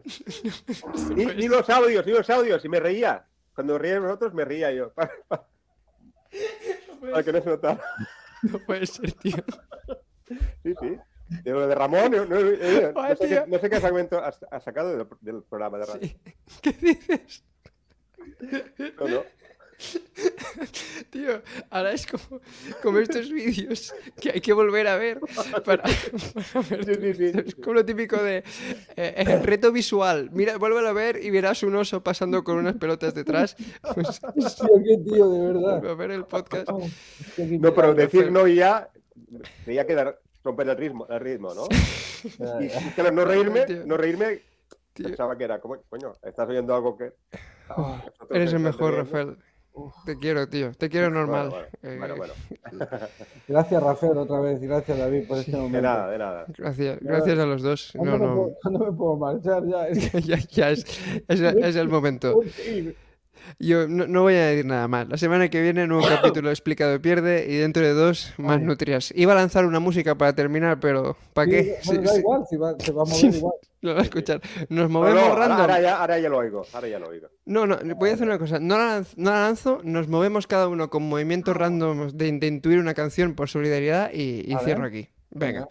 Y, los audios, y los audios, y me reía. Cuando reían nosotros, me reía yo. Para, que no se notara. No puede ser, tío. Sí, sí. De lo de Ramón, no, no, sé, qué, no sé, qué, fragmento has, sacado del, programa de radio. ¿Qué dices? No, no. Tío, ahora es como, como estos vídeos que hay que volver a ver para, ver. Es como lo típico de eh, el reto visual. Mira, vuélvelo a ver y verás un oso pasando con unas pelotas detrás. Pues, qué tío, de verdad. A ver el podcast. No, pero decir no y ya tenía que dar, romper el ritmo, el ritmo ¿no? y, claro, no reírme, no reírme Pensaba que era, como, coño, estás oyendo algo que. Oh, eres el mejor, Rafael. Te quiero, tío. Te quiero normal. Bueno, bueno. Eh, gracias, Rafael, otra vez. Gracias, David, por este momento. De nada, de nada. Gracias, gracias a los dos. No, no. Me puedo, me puedo marchar ya? ya, ya es, es, es, el momento. Yo no, voy a decir nada más. La semana que viene, nuevo capítulo explicado pierde y dentro de dos, más nutrias. Iba a lanzar una música para terminar, pero ¿para qué? Sí, da igual, se va a mover igual. Lo va a escuchar. Nos movemos random. Ahora ya, ahora ya, lo oigo, ahora ya lo oigo. No, no, voy a hacer una cosa. No la, lanzo, no la lanzo, nos movemos cada uno con movimientos random de, de intuir una canción por solidaridad y, y cierro aquí. Venga.